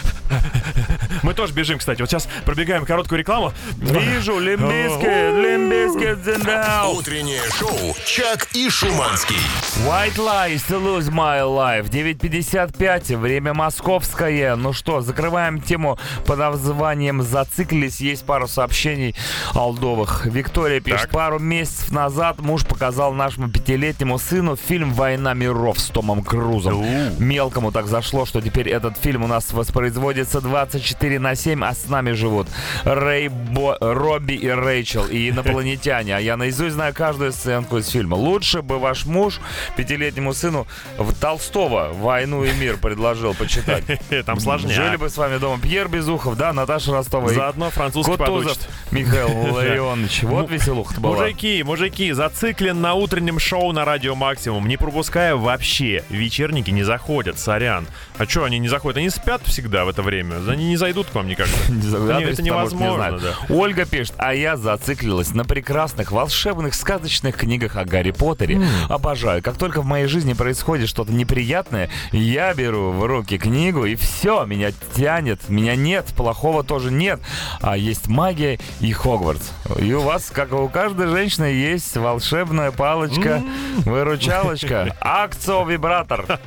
S3: Мы тоже бежим, кстати. Вот сейчас пробегаем короткую рекламу.
S2: Вижу, Limp Bizkit, Limp Bizkit in the house.
S1: Утреннее шоу «Чак и Шуманский».
S2: White Lies To Lose My Life. 9.55, время московское. Ну что, закрываем тему под названием «Зациклились». Есть пару сообщений алдовых. Виктория пишет,
S3: Так.
S2: пару месяцев назад муж показал нашему пятилетнему сыну фильм «Война миров» с Томом Крузом. Мелкому так зашло, что теперь этот фильм у нас воспроизводится 24 на 7, а с нами живут Рэй, Бо- Робби и Рэйчел, и инопланетяне. А я наизусть знаю каждую сценку из фильма. Лучше бы ваш муж пятилетнему сыну в Толстого «Войну и мир» предложил почитать.
S3: Там сложнее.
S2: Жили бы с вами дома Пьер Безухов, да, Наташа Ростова
S3: Заодно французский
S2: Кутузов
S3: подучит.
S2: Михаил Ларионович. Вот веселуха была.
S3: Мужики, мужики, зациклен на утреннем шоу на радио Максимум. Не пропуская вообще. Вечерники не заходят, сорян. А что, они не заходят? Они спят всегда в это время. Они не зайдут к вам Не,
S2: то
S3: это невозможно.
S2: Ольга пишет, а я зациклилась на прекрасных, волшебных, сказочных книгах о Гарри Поттере. Обожаю. Как только в моей жизни происходит что-то неприятное, я беру в руки книгу, и все, меня тянет. Меня нет, плохого тоже нет. А есть магия и Хогвартс. И у вас, как и у каждой женщины, есть волшебная палочка, выручалочка, акцио-вибратор.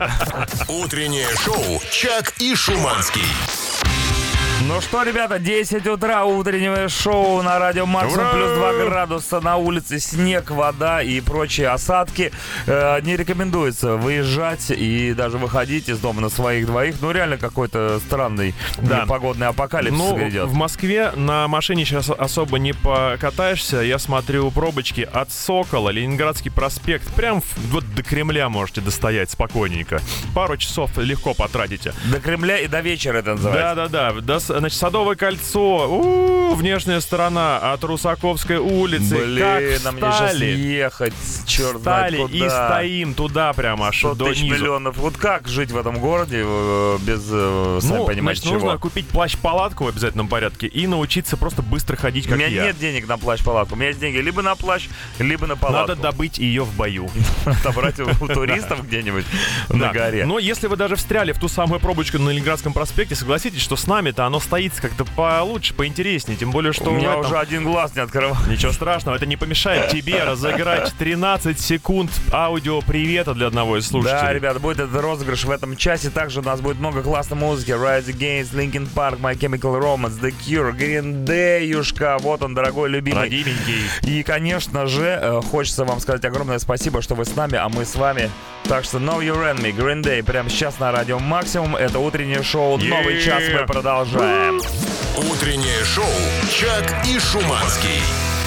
S1: Утреннее шоу «Чак и Шуманский».
S2: Ну что, ребята, 10 утра, утреннее шоу на радио Максимум,
S3: Ура!
S2: плюс 2 градуса на улице, снег, вода и прочие осадки. Э, не рекомендуется выезжать и даже выходить из дома на своих двоих. Ну, реально какой-то странный
S3: Да.
S2: погодный апокалипсис
S3: Ну,
S2: грядет.
S3: в Москве на машине сейчас особо не покатаешься. Я смотрю пробочки от Сокола, Ленинградский проспект. Прям вот до Кремля можете достоять спокойненько. Пару часов легко потратите.
S2: До Кремля и до вечера это называется.
S3: Да-да-да. До значит, Садовое кольцо. У, внешняя сторона от Русаковской улицы.
S2: Блин,
S3: как
S2: нам мне сейчас
S3: встали,
S2: ехать, черт
S3: встали
S2: знает
S3: и
S2: куда.
S3: стоим туда прямо аж
S2: 100
S3: до
S2: тысяч
S3: низу.
S2: миллионов. Вот как жить в этом городе э, без, э, сами
S3: Ну,
S2: понимаете,
S3: значит,
S2: чего?
S3: нужно купить плащ-палатку в обязательном порядке и научиться просто быстро ходить,
S2: У
S3: как
S2: меня
S3: я.
S2: нет денег на плащ-палатку. У меня есть деньги либо на плащ, либо на палатку.
S3: Надо добыть ее в бою.
S2: отобрать у у туристов где-нибудь на горе.
S3: Но если вы даже встряли в ту самую пробочку на Ленинградском проспекте, согласитесь, что с нами-то оно стоит как-то получше, поинтереснее. Тем более, что
S2: У меня
S3: этом-
S2: уже один глаз не открывал.
S3: Ничего страшного, это не помешает тебе разыграть 13 секунд аудио привета для одного из слушателей.
S2: Да, ребята, будет этот розыгрыш в этом часе. Также у нас будет много классной музыки. Rise Against, Linkin Park, My Chemical Romance, The Cure, Green Day, Юшка. Вот он, дорогой, любимый.
S3: Родименький.
S2: И, конечно же, э, хочется вам сказать огромное спасибо, что вы с нами, а мы с вами. Так что Know Your Enemy, Green Day, прямо сейчас на Радио Максимум. Это утреннее шоу. Новый час мы продолжаем.
S1: Утреннее шоу «Чак и Шуманский».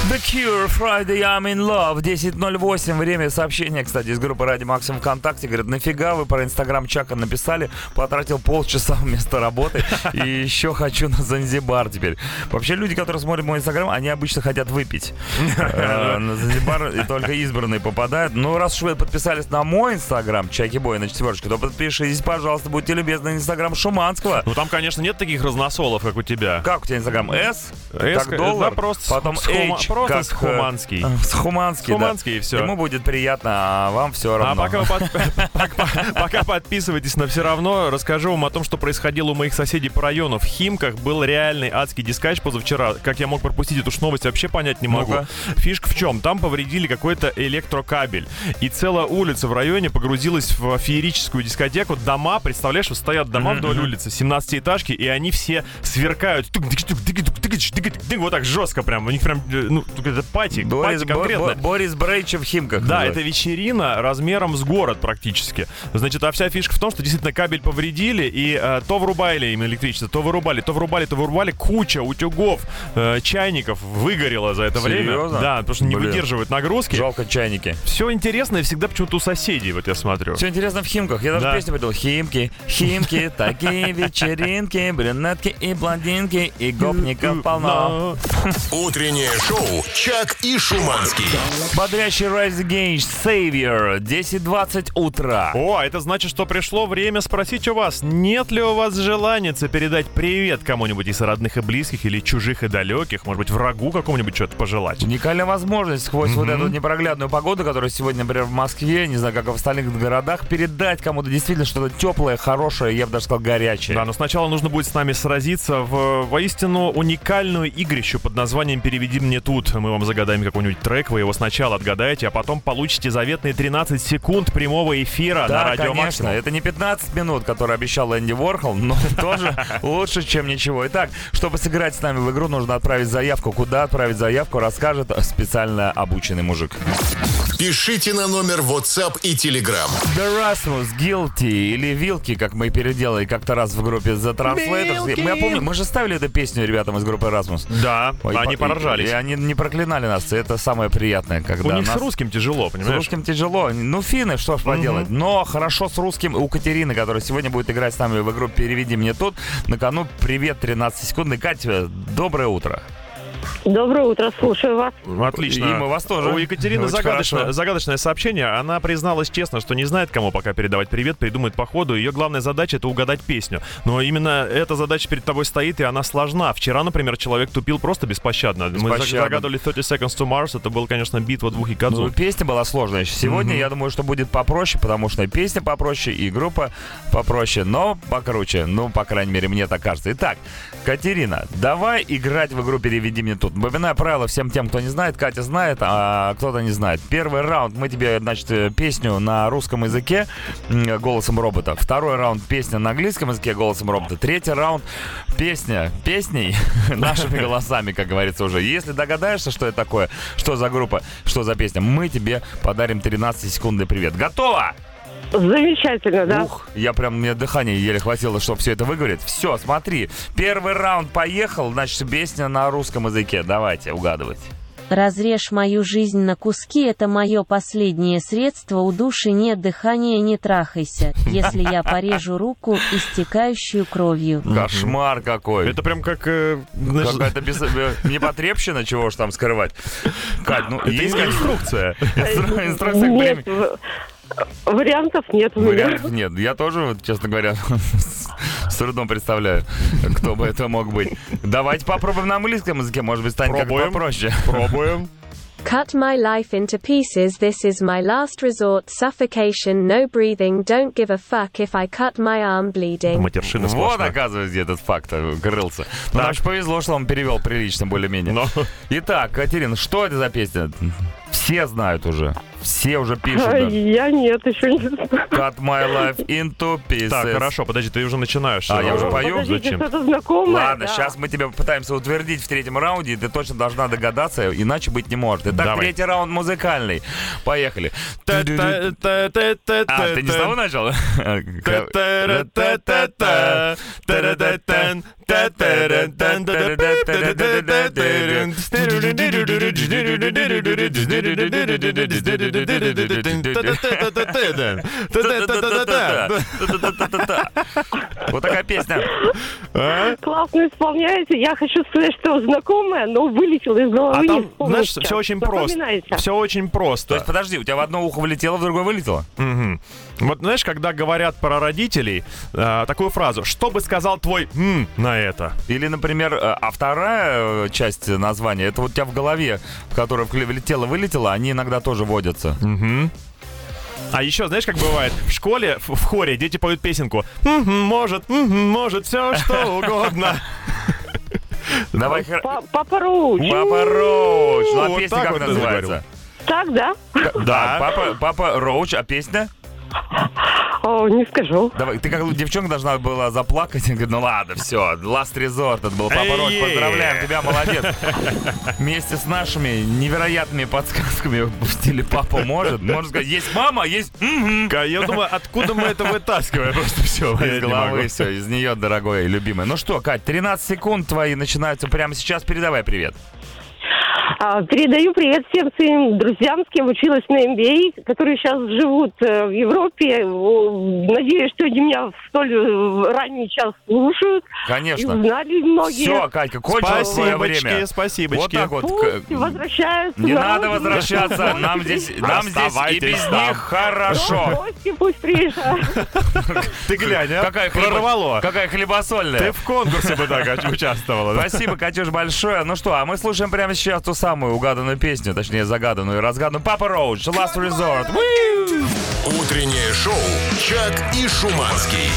S2: The Cure, Friday, I'm in Love, 10.08, время сообщения, кстати, из группы Ради Максимум ВКонтакте, говорят, нафига вы про Инстаграм Чака написали, потратил полчаса вместо работы, и еще хочу на Занзибар теперь. Вообще, люди, которые смотрят мой Инстаграм, они обычно хотят выпить. Э, На Занзибар и только избранные попадают. Ну, раз уж вы подписались на мой Инстаграм, Чаки Бой, на четверочке, то подпишитесь, пожалуйста, будьте любезны, на Инстаграм Шуманского.
S3: Ну там, конечно, нет таких разносолов, как у тебя.
S2: Как у тебя Инстаграм? S?
S3: S,
S2: Как доллар?
S3: да, просто с-
S2: Потом
S3: с
S2: H,
S3: просто
S2: как,
S3: с Хуманский.
S2: С Хуманский, да.
S3: Хуманский, и все.
S2: Ему будет приятно, а вам все
S3: А
S2: равно.
S3: пока, вы под- пока- пока подписывайтесь, но все равно расскажу вам о том, что происходило у моих соседей по району. В Химках был реальный адский дискач позавчера. Как я мог пропустить эту новость, вообще понять не могу.
S2: Ну-ка.
S3: Фишка в чем? Там повредили какой-то электрокабель. И целая улица в районе погрузилась в феерическую дискотеку. Дома, представляешь, вот стоят дома вдоль улицы, 17-этажки, и они все сверкают. Вот так жестко прям. У них прям, ну, это пати,
S2: Борис,
S3: пати конкретно.
S2: Бо- Бо- Борис Брейчев в Химках.
S3: Да,
S2: называется.
S3: это вечерина размером с город практически. Значит, а вся фишка в том, что действительно кабель повредили, и э, то врубали им электричество, то вырубали, то врубали, то вырубали. Куча утюгов, э, чайников выгорела за это время.
S2: Серьезно?
S3: Да, потому что не
S2: Блин.
S3: выдерживают нагрузки.
S2: Жалко чайники.
S3: Все интересное всегда почему-то у соседей, вот я смотрю.
S2: Все интересно в Химках. Я даже
S3: Да.
S2: песню придумал. Химки, Химки, такие вечеринки, брюнетки и блондинки, и гопников полно.
S1: Утреннее шоу «Чак и Шуманский».
S2: Бодрящий Rise Against Savior, 10.20 утра.
S3: О, а это значит, что пришло время спросить у вас, нет ли у вас желания передать привет кому-нибудь из родных и близких или чужих и далеких, может быть, врагу какому-нибудь что-то пожелать.
S2: Уникальная возможность сквозь вот эту непроглядную погоду, которая сегодня, например, в Москве, не знаю, как и в остальных городах, передать кому-то действительно что-то теплое, хорошее, я бы даже сказал, горячее.
S3: Да, но сначала нужно будет с нами сразиться в воистину уникальную игрищу под названием «Переведи мне тут». Мы вам загадаем какой-нибудь трек, вы его сначала отгадаете, а потом получите заветные 13 секунд прямого эфира на
S2: Да,
S3: радио
S2: конечно.
S3: Максимум.
S2: Это не 15 минут, которые обещал Энди Ворхол, но тоже лучше, чем ничего. Итак, чтобы сыграть с нами в игру, нужно отправить заявку. Куда отправить заявку, расскажет специально обученный мужик.
S1: Пишите на номер WhatsApp и Telegram.
S2: The Rasmus, Guilty или Вилки, как мы переделали как-то раз в группе The Translators. Мы, я помню, мы же ставили эту песню ребятам из группы Rasmus.
S3: Да,
S2: Ой,
S3: они
S2: по-
S3: поржались.
S2: И, они не проклинали нас. Это самое приятное, когда
S3: У них
S2: нас...
S3: с русским тяжело,
S2: С
S3: понимаешь?
S2: русским тяжело. Ну, финны, что ж поделать. Но хорошо с русским у Катерины, которая сегодня будет играть с нами в игру «Переведи мне тут». На кону привет, 13 секунд. Катя, доброе утро.
S5: Доброе утро, слушаю вас.
S3: Отлично.
S2: И мы вас тоже.
S3: У Екатерины
S2: Очень
S3: загадочное,
S2: хорошо.
S3: загадочное сообщение. Она призналась честно, что не знает, кому пока передавать привет, придумает по ходу. Ее главная задача — это угадать песню. Но именно эта задача перед тобой стоит, и она сложна. Вчера, например, человек тупил просто беспощадно. Мы
S2: Беспощадно.
S3: загадывали 30 Seconds to Mars. Это был, конечно, битва двух
S2: Ну,
S3: якадзу.
S2: песня была сложная. Сегодня, я думаю, что будет попроще, потому что и песня попроще, и группа попроще, но покруче. Ну, по крайней мере, мне так кажется. Итак, Катерина, давай играть в игру «Переведи мне напомнить тут. Напоминаю правила всем тем, кто не знает. Катя знает, а кто-то не знает. Первый раунд мы тебе, значит, э, песню на русском языке голосом робота. Второй раунд песня на английском языке голосом робота. Третий раунд песня песней нашими голосами, как говорится уже. Если догадаешься, что это такое, что за группа, что за песня, мы тебе подарим 13-секундный привет. Готово?
S5: Замечательно, да.
S2: Ух, я прям, мне дыхание еле хватило, чтобы все это выговорить. Все, смотри, первый раунд поехал, значит, песня на русском языке. Давайте, угадывать.
S6: Разрежь мою жизнь на куски, это мое последнее средство, у души нет дыхания, не трахайся. Если я порежу руку, истекающую кровью.
S2: Кошмар какой.
S3: Это прям как... э, знаешь,
S2: Какая-то без... э, непотребщина, чего ж там скрывать. Кать, ну, есть
S3: инструкция.
S2: инстру- инструкция к
S5: Нет,
S2: времени?
S5: в- вариантов нет у меня.
S2: Вариантов нет. Я тоже, вот, честно говоря, с трудом представляю, кто бы это мог быть. Давайте попробуем на английском языке, может быть, станет как-то попроще.
S3: Пробуем.
S7: Cut my life into pieces. This is my last resort. Suffocation, no breathing. Don't give a fuck if I cut my arm bleeding.
S3: Матершина
S2: Вот,
S3: сплошная.
S2: оказывается, где этот факт э, крылся. Ну, нам повезло, что он перевел прилично, более-менее.
S3: Но.
S2: Итак, Катерина, что это за песня? Все знают уже. Все уже пишут.
S5: А. Я нет, еще не знаю.
S2: Cut my life into pieces.
S3: Так, хорошо, подожди, ты уже начинаешь.
S2: А, я уже пою?
S5: Подождите,
S3: Зачем?
S5: что-то знакомое.
S2: Ладно,
S5: да.
S2: сейчас мы тебя попытаемся утвердить в третьем раунде, и ты точно должна догадаться, иначе быть не может. Итак,
S3: Давай.
S2: третий раунд музыкальный. Поехали. А, ты не с того начал? Вот такая песня.
S5: Классно исполняете. Я хочу сказать, что знакомое, но вылетело из головы.
S3: А там, знаешь, все очень просто. Все очень
S2: То
S3: просто.
S2: есть, подожди, у тебя в одно ухо влетело, в другое вылетело?
S3: Мгм. Вот знаешь, когда говорят про родителей, э, такую фразу, что бы сказал твой «м» на это?
S2: Или, например, э, а вторая э, часть названия, это вот у тебя в голове, в которую вкле- влетело, вылетело, они иногда тоже водятся.
S3: Мгм. А еще, знаешь, как бывает, в школе, в, в хоре дети поют песенку «Мгм, «Может, может, все что угодно».
S2: Давай,
S5: Папа Роуч.
S2: Папа Роуч. Ну, а песня
S3: так
S2: как называется?
S5: Так, да?
S2: Да. Папа, папа Роуч, а песня?
S5: О, не скажу.
S2: Давай, ты как девчонка должна была заплакать. и говорит, ну ладно, все, Last Resort, это был Папа
S3: Эй-ей.
S2: поздравляем тебя, молодец. Вместе с нашими невероятными подсказками в стиле Папа может. Можно сказать, есть мама, есть
S3: Я думаю, откуда мы это вытаскиваем? Просто все,
S2: Из головы все, из нее, дорогой и любимый. Ну что, Кать, 13 секунд твои начинаются прямо сейчас. Передавай привет.
S5: А, Передаю привет всем своим друзьям, с кем училась на MBA, которые сейчас живут э, в Европе. Надеюсь, что они меня в столь э, ранний час слушают. И
S2: Конечно.
S5: узнали многие.
S2: Все, Катька, кончилось твое время.
S3: Спасибочки.
S2: Вот так вот.
S5: Пусть возвращаются.
S2: Не
S5: на
S2: надо возвращаться, нам здесь, нам здесь и без них хорошо.
S5: Гости пусть приезжают.
S3: Ты глянь, а?
S2: Какая,
S3: Прорвало.
S2: какая хлебосольная.
S3: Ты в конкурсе бы так участвовала.
S2: Спасибо, Катюш, большое. Ну что, а мы слушаем прямо сейчас ту самую угаданную песню, точнее загаданную и разгаданную. Папа Роуч, Last Resort.
S1: Утреннее шоу «Чак и Шуманский».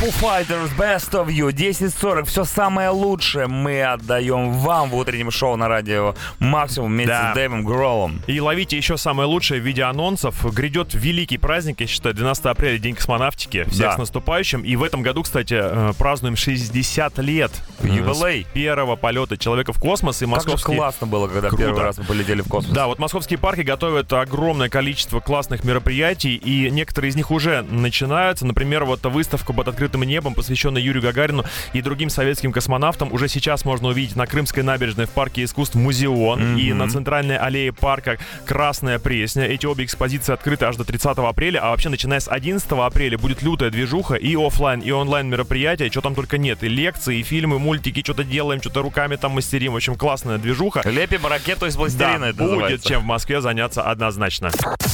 S2: Foo Fighters Best of You 10.40. Все самое лучшее мы отдаем вам в утреннем шоу на радио Максимум вместе
S3: Да.
S2: с Дэйвом Гроллом.
S3: И ловите еще самое лучшее в виде анонсов. Грядет великий праздник, я считаю, 12 апреля, День космонавтики. Всех
S2: Да.
S3: с наступающим. И в этом году, кстати, э, празднуем 60 лет.
S2: Юбилей.
S3: первого полета человека в космос. И
S2: Как же
S3: московские...
S2: классно было, когда
S3: Круто.
S2: первый раз мы полетели в космос.
S3: Да, вот московские парки готовят огромное количество классных мероприятий, и некоторые из них уже начинаются. Например, вот выставка под открытым небом, посвященная Юрию Гагарину и другим советским космонавтам. Уже сейчас можно увидеть на Крымской набережной в парке искусств Музеон и на центральной аллее парка Красная Пресня. Эти обе экспозиции открыты аж до 30 апреля, а вообще начиная с 11 апреля будет лютая движуха и оффлайн, и онлайн мероприятия, что там только нет. И лекции, и фильмы, мультики, что-то делаем, что-то руками там мастерим. В общем, классная движуха.
S2: Лепим ракету из пластилина,
S3: Да,
S2: это
S3: будет
S2: называется.
S3: чем в Москве заняться однозначно.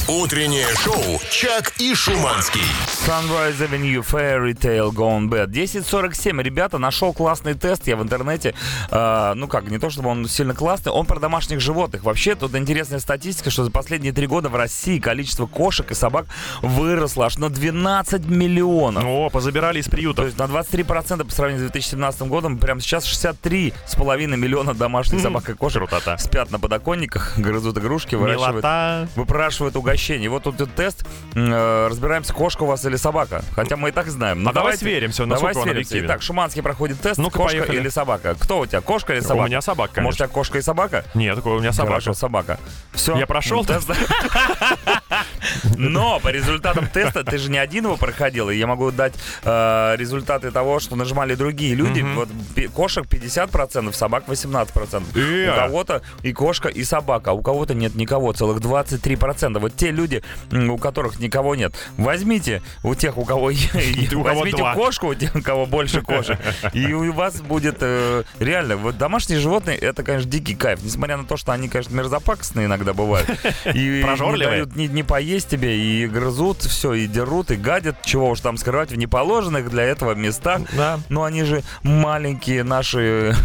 S1: Утреннее шоу «Чак и Шуманский».
S2: Sunrise Avenue Fairy Tale Tail Gone Bad. 10.47, ребята, нашел классный тест я в интернете. Э, ну как, не то чтобы он сильно классный, он про домашних животных. Вообще, тут интересная статистика, что за последние три года в России количество кошек и собак выросло аж на 12 миллионов.
S3: О, позабирали из
S2: То
S3: приютов.
S2: есть на 23% по сравнению с 2017 годом, прямо сейчас 63,5 миллиона домашних собак и кошек
S3: крутота.
S2: спят на подоконниках, грызут игрушки, выращивают
S3: Милота.
S2: выпрашивают угощение. Вот тут тест. э, разбираемся, кошка у вас или собака. Хотя мы и так знаем. Ну,
S3: А давай
S2: давайте-
S3: сверимся,
S2: Давай
S3: насколько он
S2: сверимся. Итак, Шуманский проходит тест.
S3: Ну-ка,
S2: кошка
S3: поехали.
S2: или собака? Кто у тебя, кошка или
S3: У
S2: собака?
S3: меня собака,
S2: Может, у тебя кошка и собака?
S3: Нет, такой у меня собака.
S2: Хорошо, собака. Все.
S3: Я прошел
S2: тест. Но по результатам теста ты же не один его проходил, и я могу дать э, результаты того, что нажимали другие люди. Вот пи- кошек 50%, собак 18%.
S3: Э.
S2: У кого-то и кошка, и собака, а у кого-то нет никого, целых 23%. Вот те люди, у которых никого нет, возьмите у тех, у кого е-
S3: У кого
S2: возьмите
S3: два.
S2: кошку, у кого больше кошек, и у вас будет э, реально, вот домашние животные, это, конечно, дикий кайф, несмотря на то, что они, конечно, мерзопакостные иногда бывают. И не
S3: Прожорливые.
S2: дают ни, ни поесть тебе, и грызут все, и дерут, и гадят, чего уж там скрывать, в неположенных для этого местах.
S3: Да.
S2: Но они же маленькие наши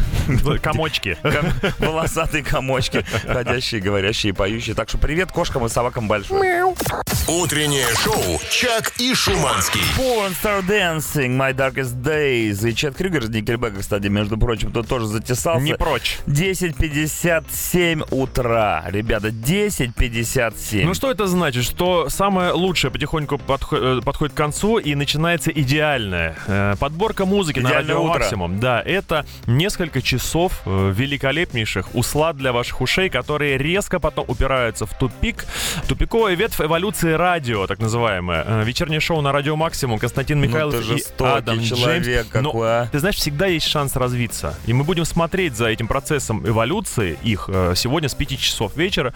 S3: Комочки.
S2: ком- волосатые комочки, ходящие, говорящие, поющие. Так что привет кошкам и собакам большой.
S1: Утреннее шоу «Чак и Шуманский».
S2: Porn Star Dancing, My Darkest Days. И Чет Крюгер с Никельбека, кстати, между прочим, тут тоже затесался.
S3: Не прочь.
S2: 10.57 утра. Ребята, 10.57.
S3: Ну что это значит? Что самое лучшее потихоньку подхо- э, подходит к концу и начинается идеальное. Э, Подборка музыки на
S2: Идеальное
S3: радио
S2: утро.
S3: максимум. Да, это несколько часов э, великолепнейших услад для ваших ушей, которые резко потом упираются в тупик. Тупиковая ветвь эволюции радио, так называемое. Э, Вечернее шоу на радио максимум. Константин Михайлов
S2: Ну
S3: и
S2: жестокий
S3: Адам
S2: человек
S3: Джеймс. Но,
S2: какой, а.
S3: Ты знаешь, всегда есть шанс развиться. И мы будем смотреть за этим процессом эволюции их э, сегодня с 5 часов вечера,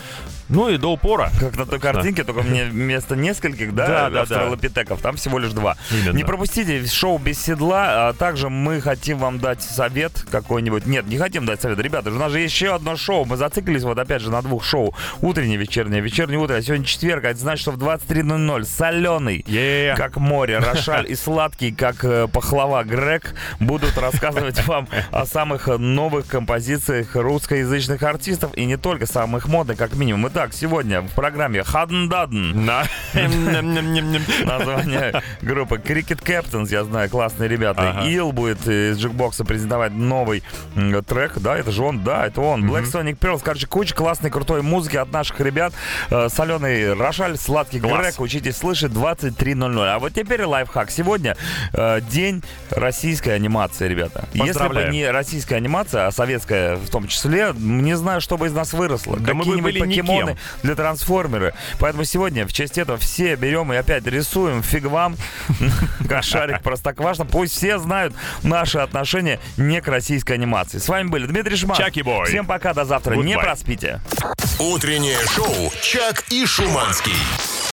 S3: ну и до упора.
S2: Как на той картинке, только мне вместо нескольких, да,
S3: Да,
S2: австралопитеков, там всего лишь два.
S3: Именно.
S2: Не пропустите шоу без седла, а также мы хотим вам дать совет какой-нибудь. Нет, не хотим дать совет. Ребята, у нас же еще одно шоу. Мы зациклились вот опять же на двух шоу. Утреннее, вечернее, вечернее утро. А сегодня четверг, а это значит, что в 23.00 соленый, как море, Рошаль и сладкий, как э, пахлава Грег, будут рассказывать вам о самых э, новых композициях русскоязычных артистов и не только самых модных, как минимум. Итак, сегодня в программе Хадн Дадн
S3: На.
S2: название группы Cricket Captains, я знаю, классные ребята. Ил будет из джекбокса презентовать новый трек, да, это же он, да, это он. Black Sonic Pearls, короче, куча классной крутой музыки от наших ребят. Э, Соленый Рошаль, сладкий. Грег, учитесь слышать 23.00. А вот теперь лайфхак. Сегодня день российской анимации, ребята. Если бы не российская анимация, а советская в том числе, не знаю, что бы из нас выросло.
S3: Да мы бы
S2: Какие-нибудь
S3: были
S2: покемоны
S3: никем.
S2: для трансформеры. Поэтому сегодня в честь этого все берем и опять рисуем фиг вам кошарик простоквашино. Пусть все знают наши отношения не к российской анимации. С вами были Дмитрий Шман.
S3: Чаки-бой.
S2: Всем пока, до завтра. Не
S3: Goodbye.
S2: проспите.
S1: Утреннее шоу «Чак и Шуманский».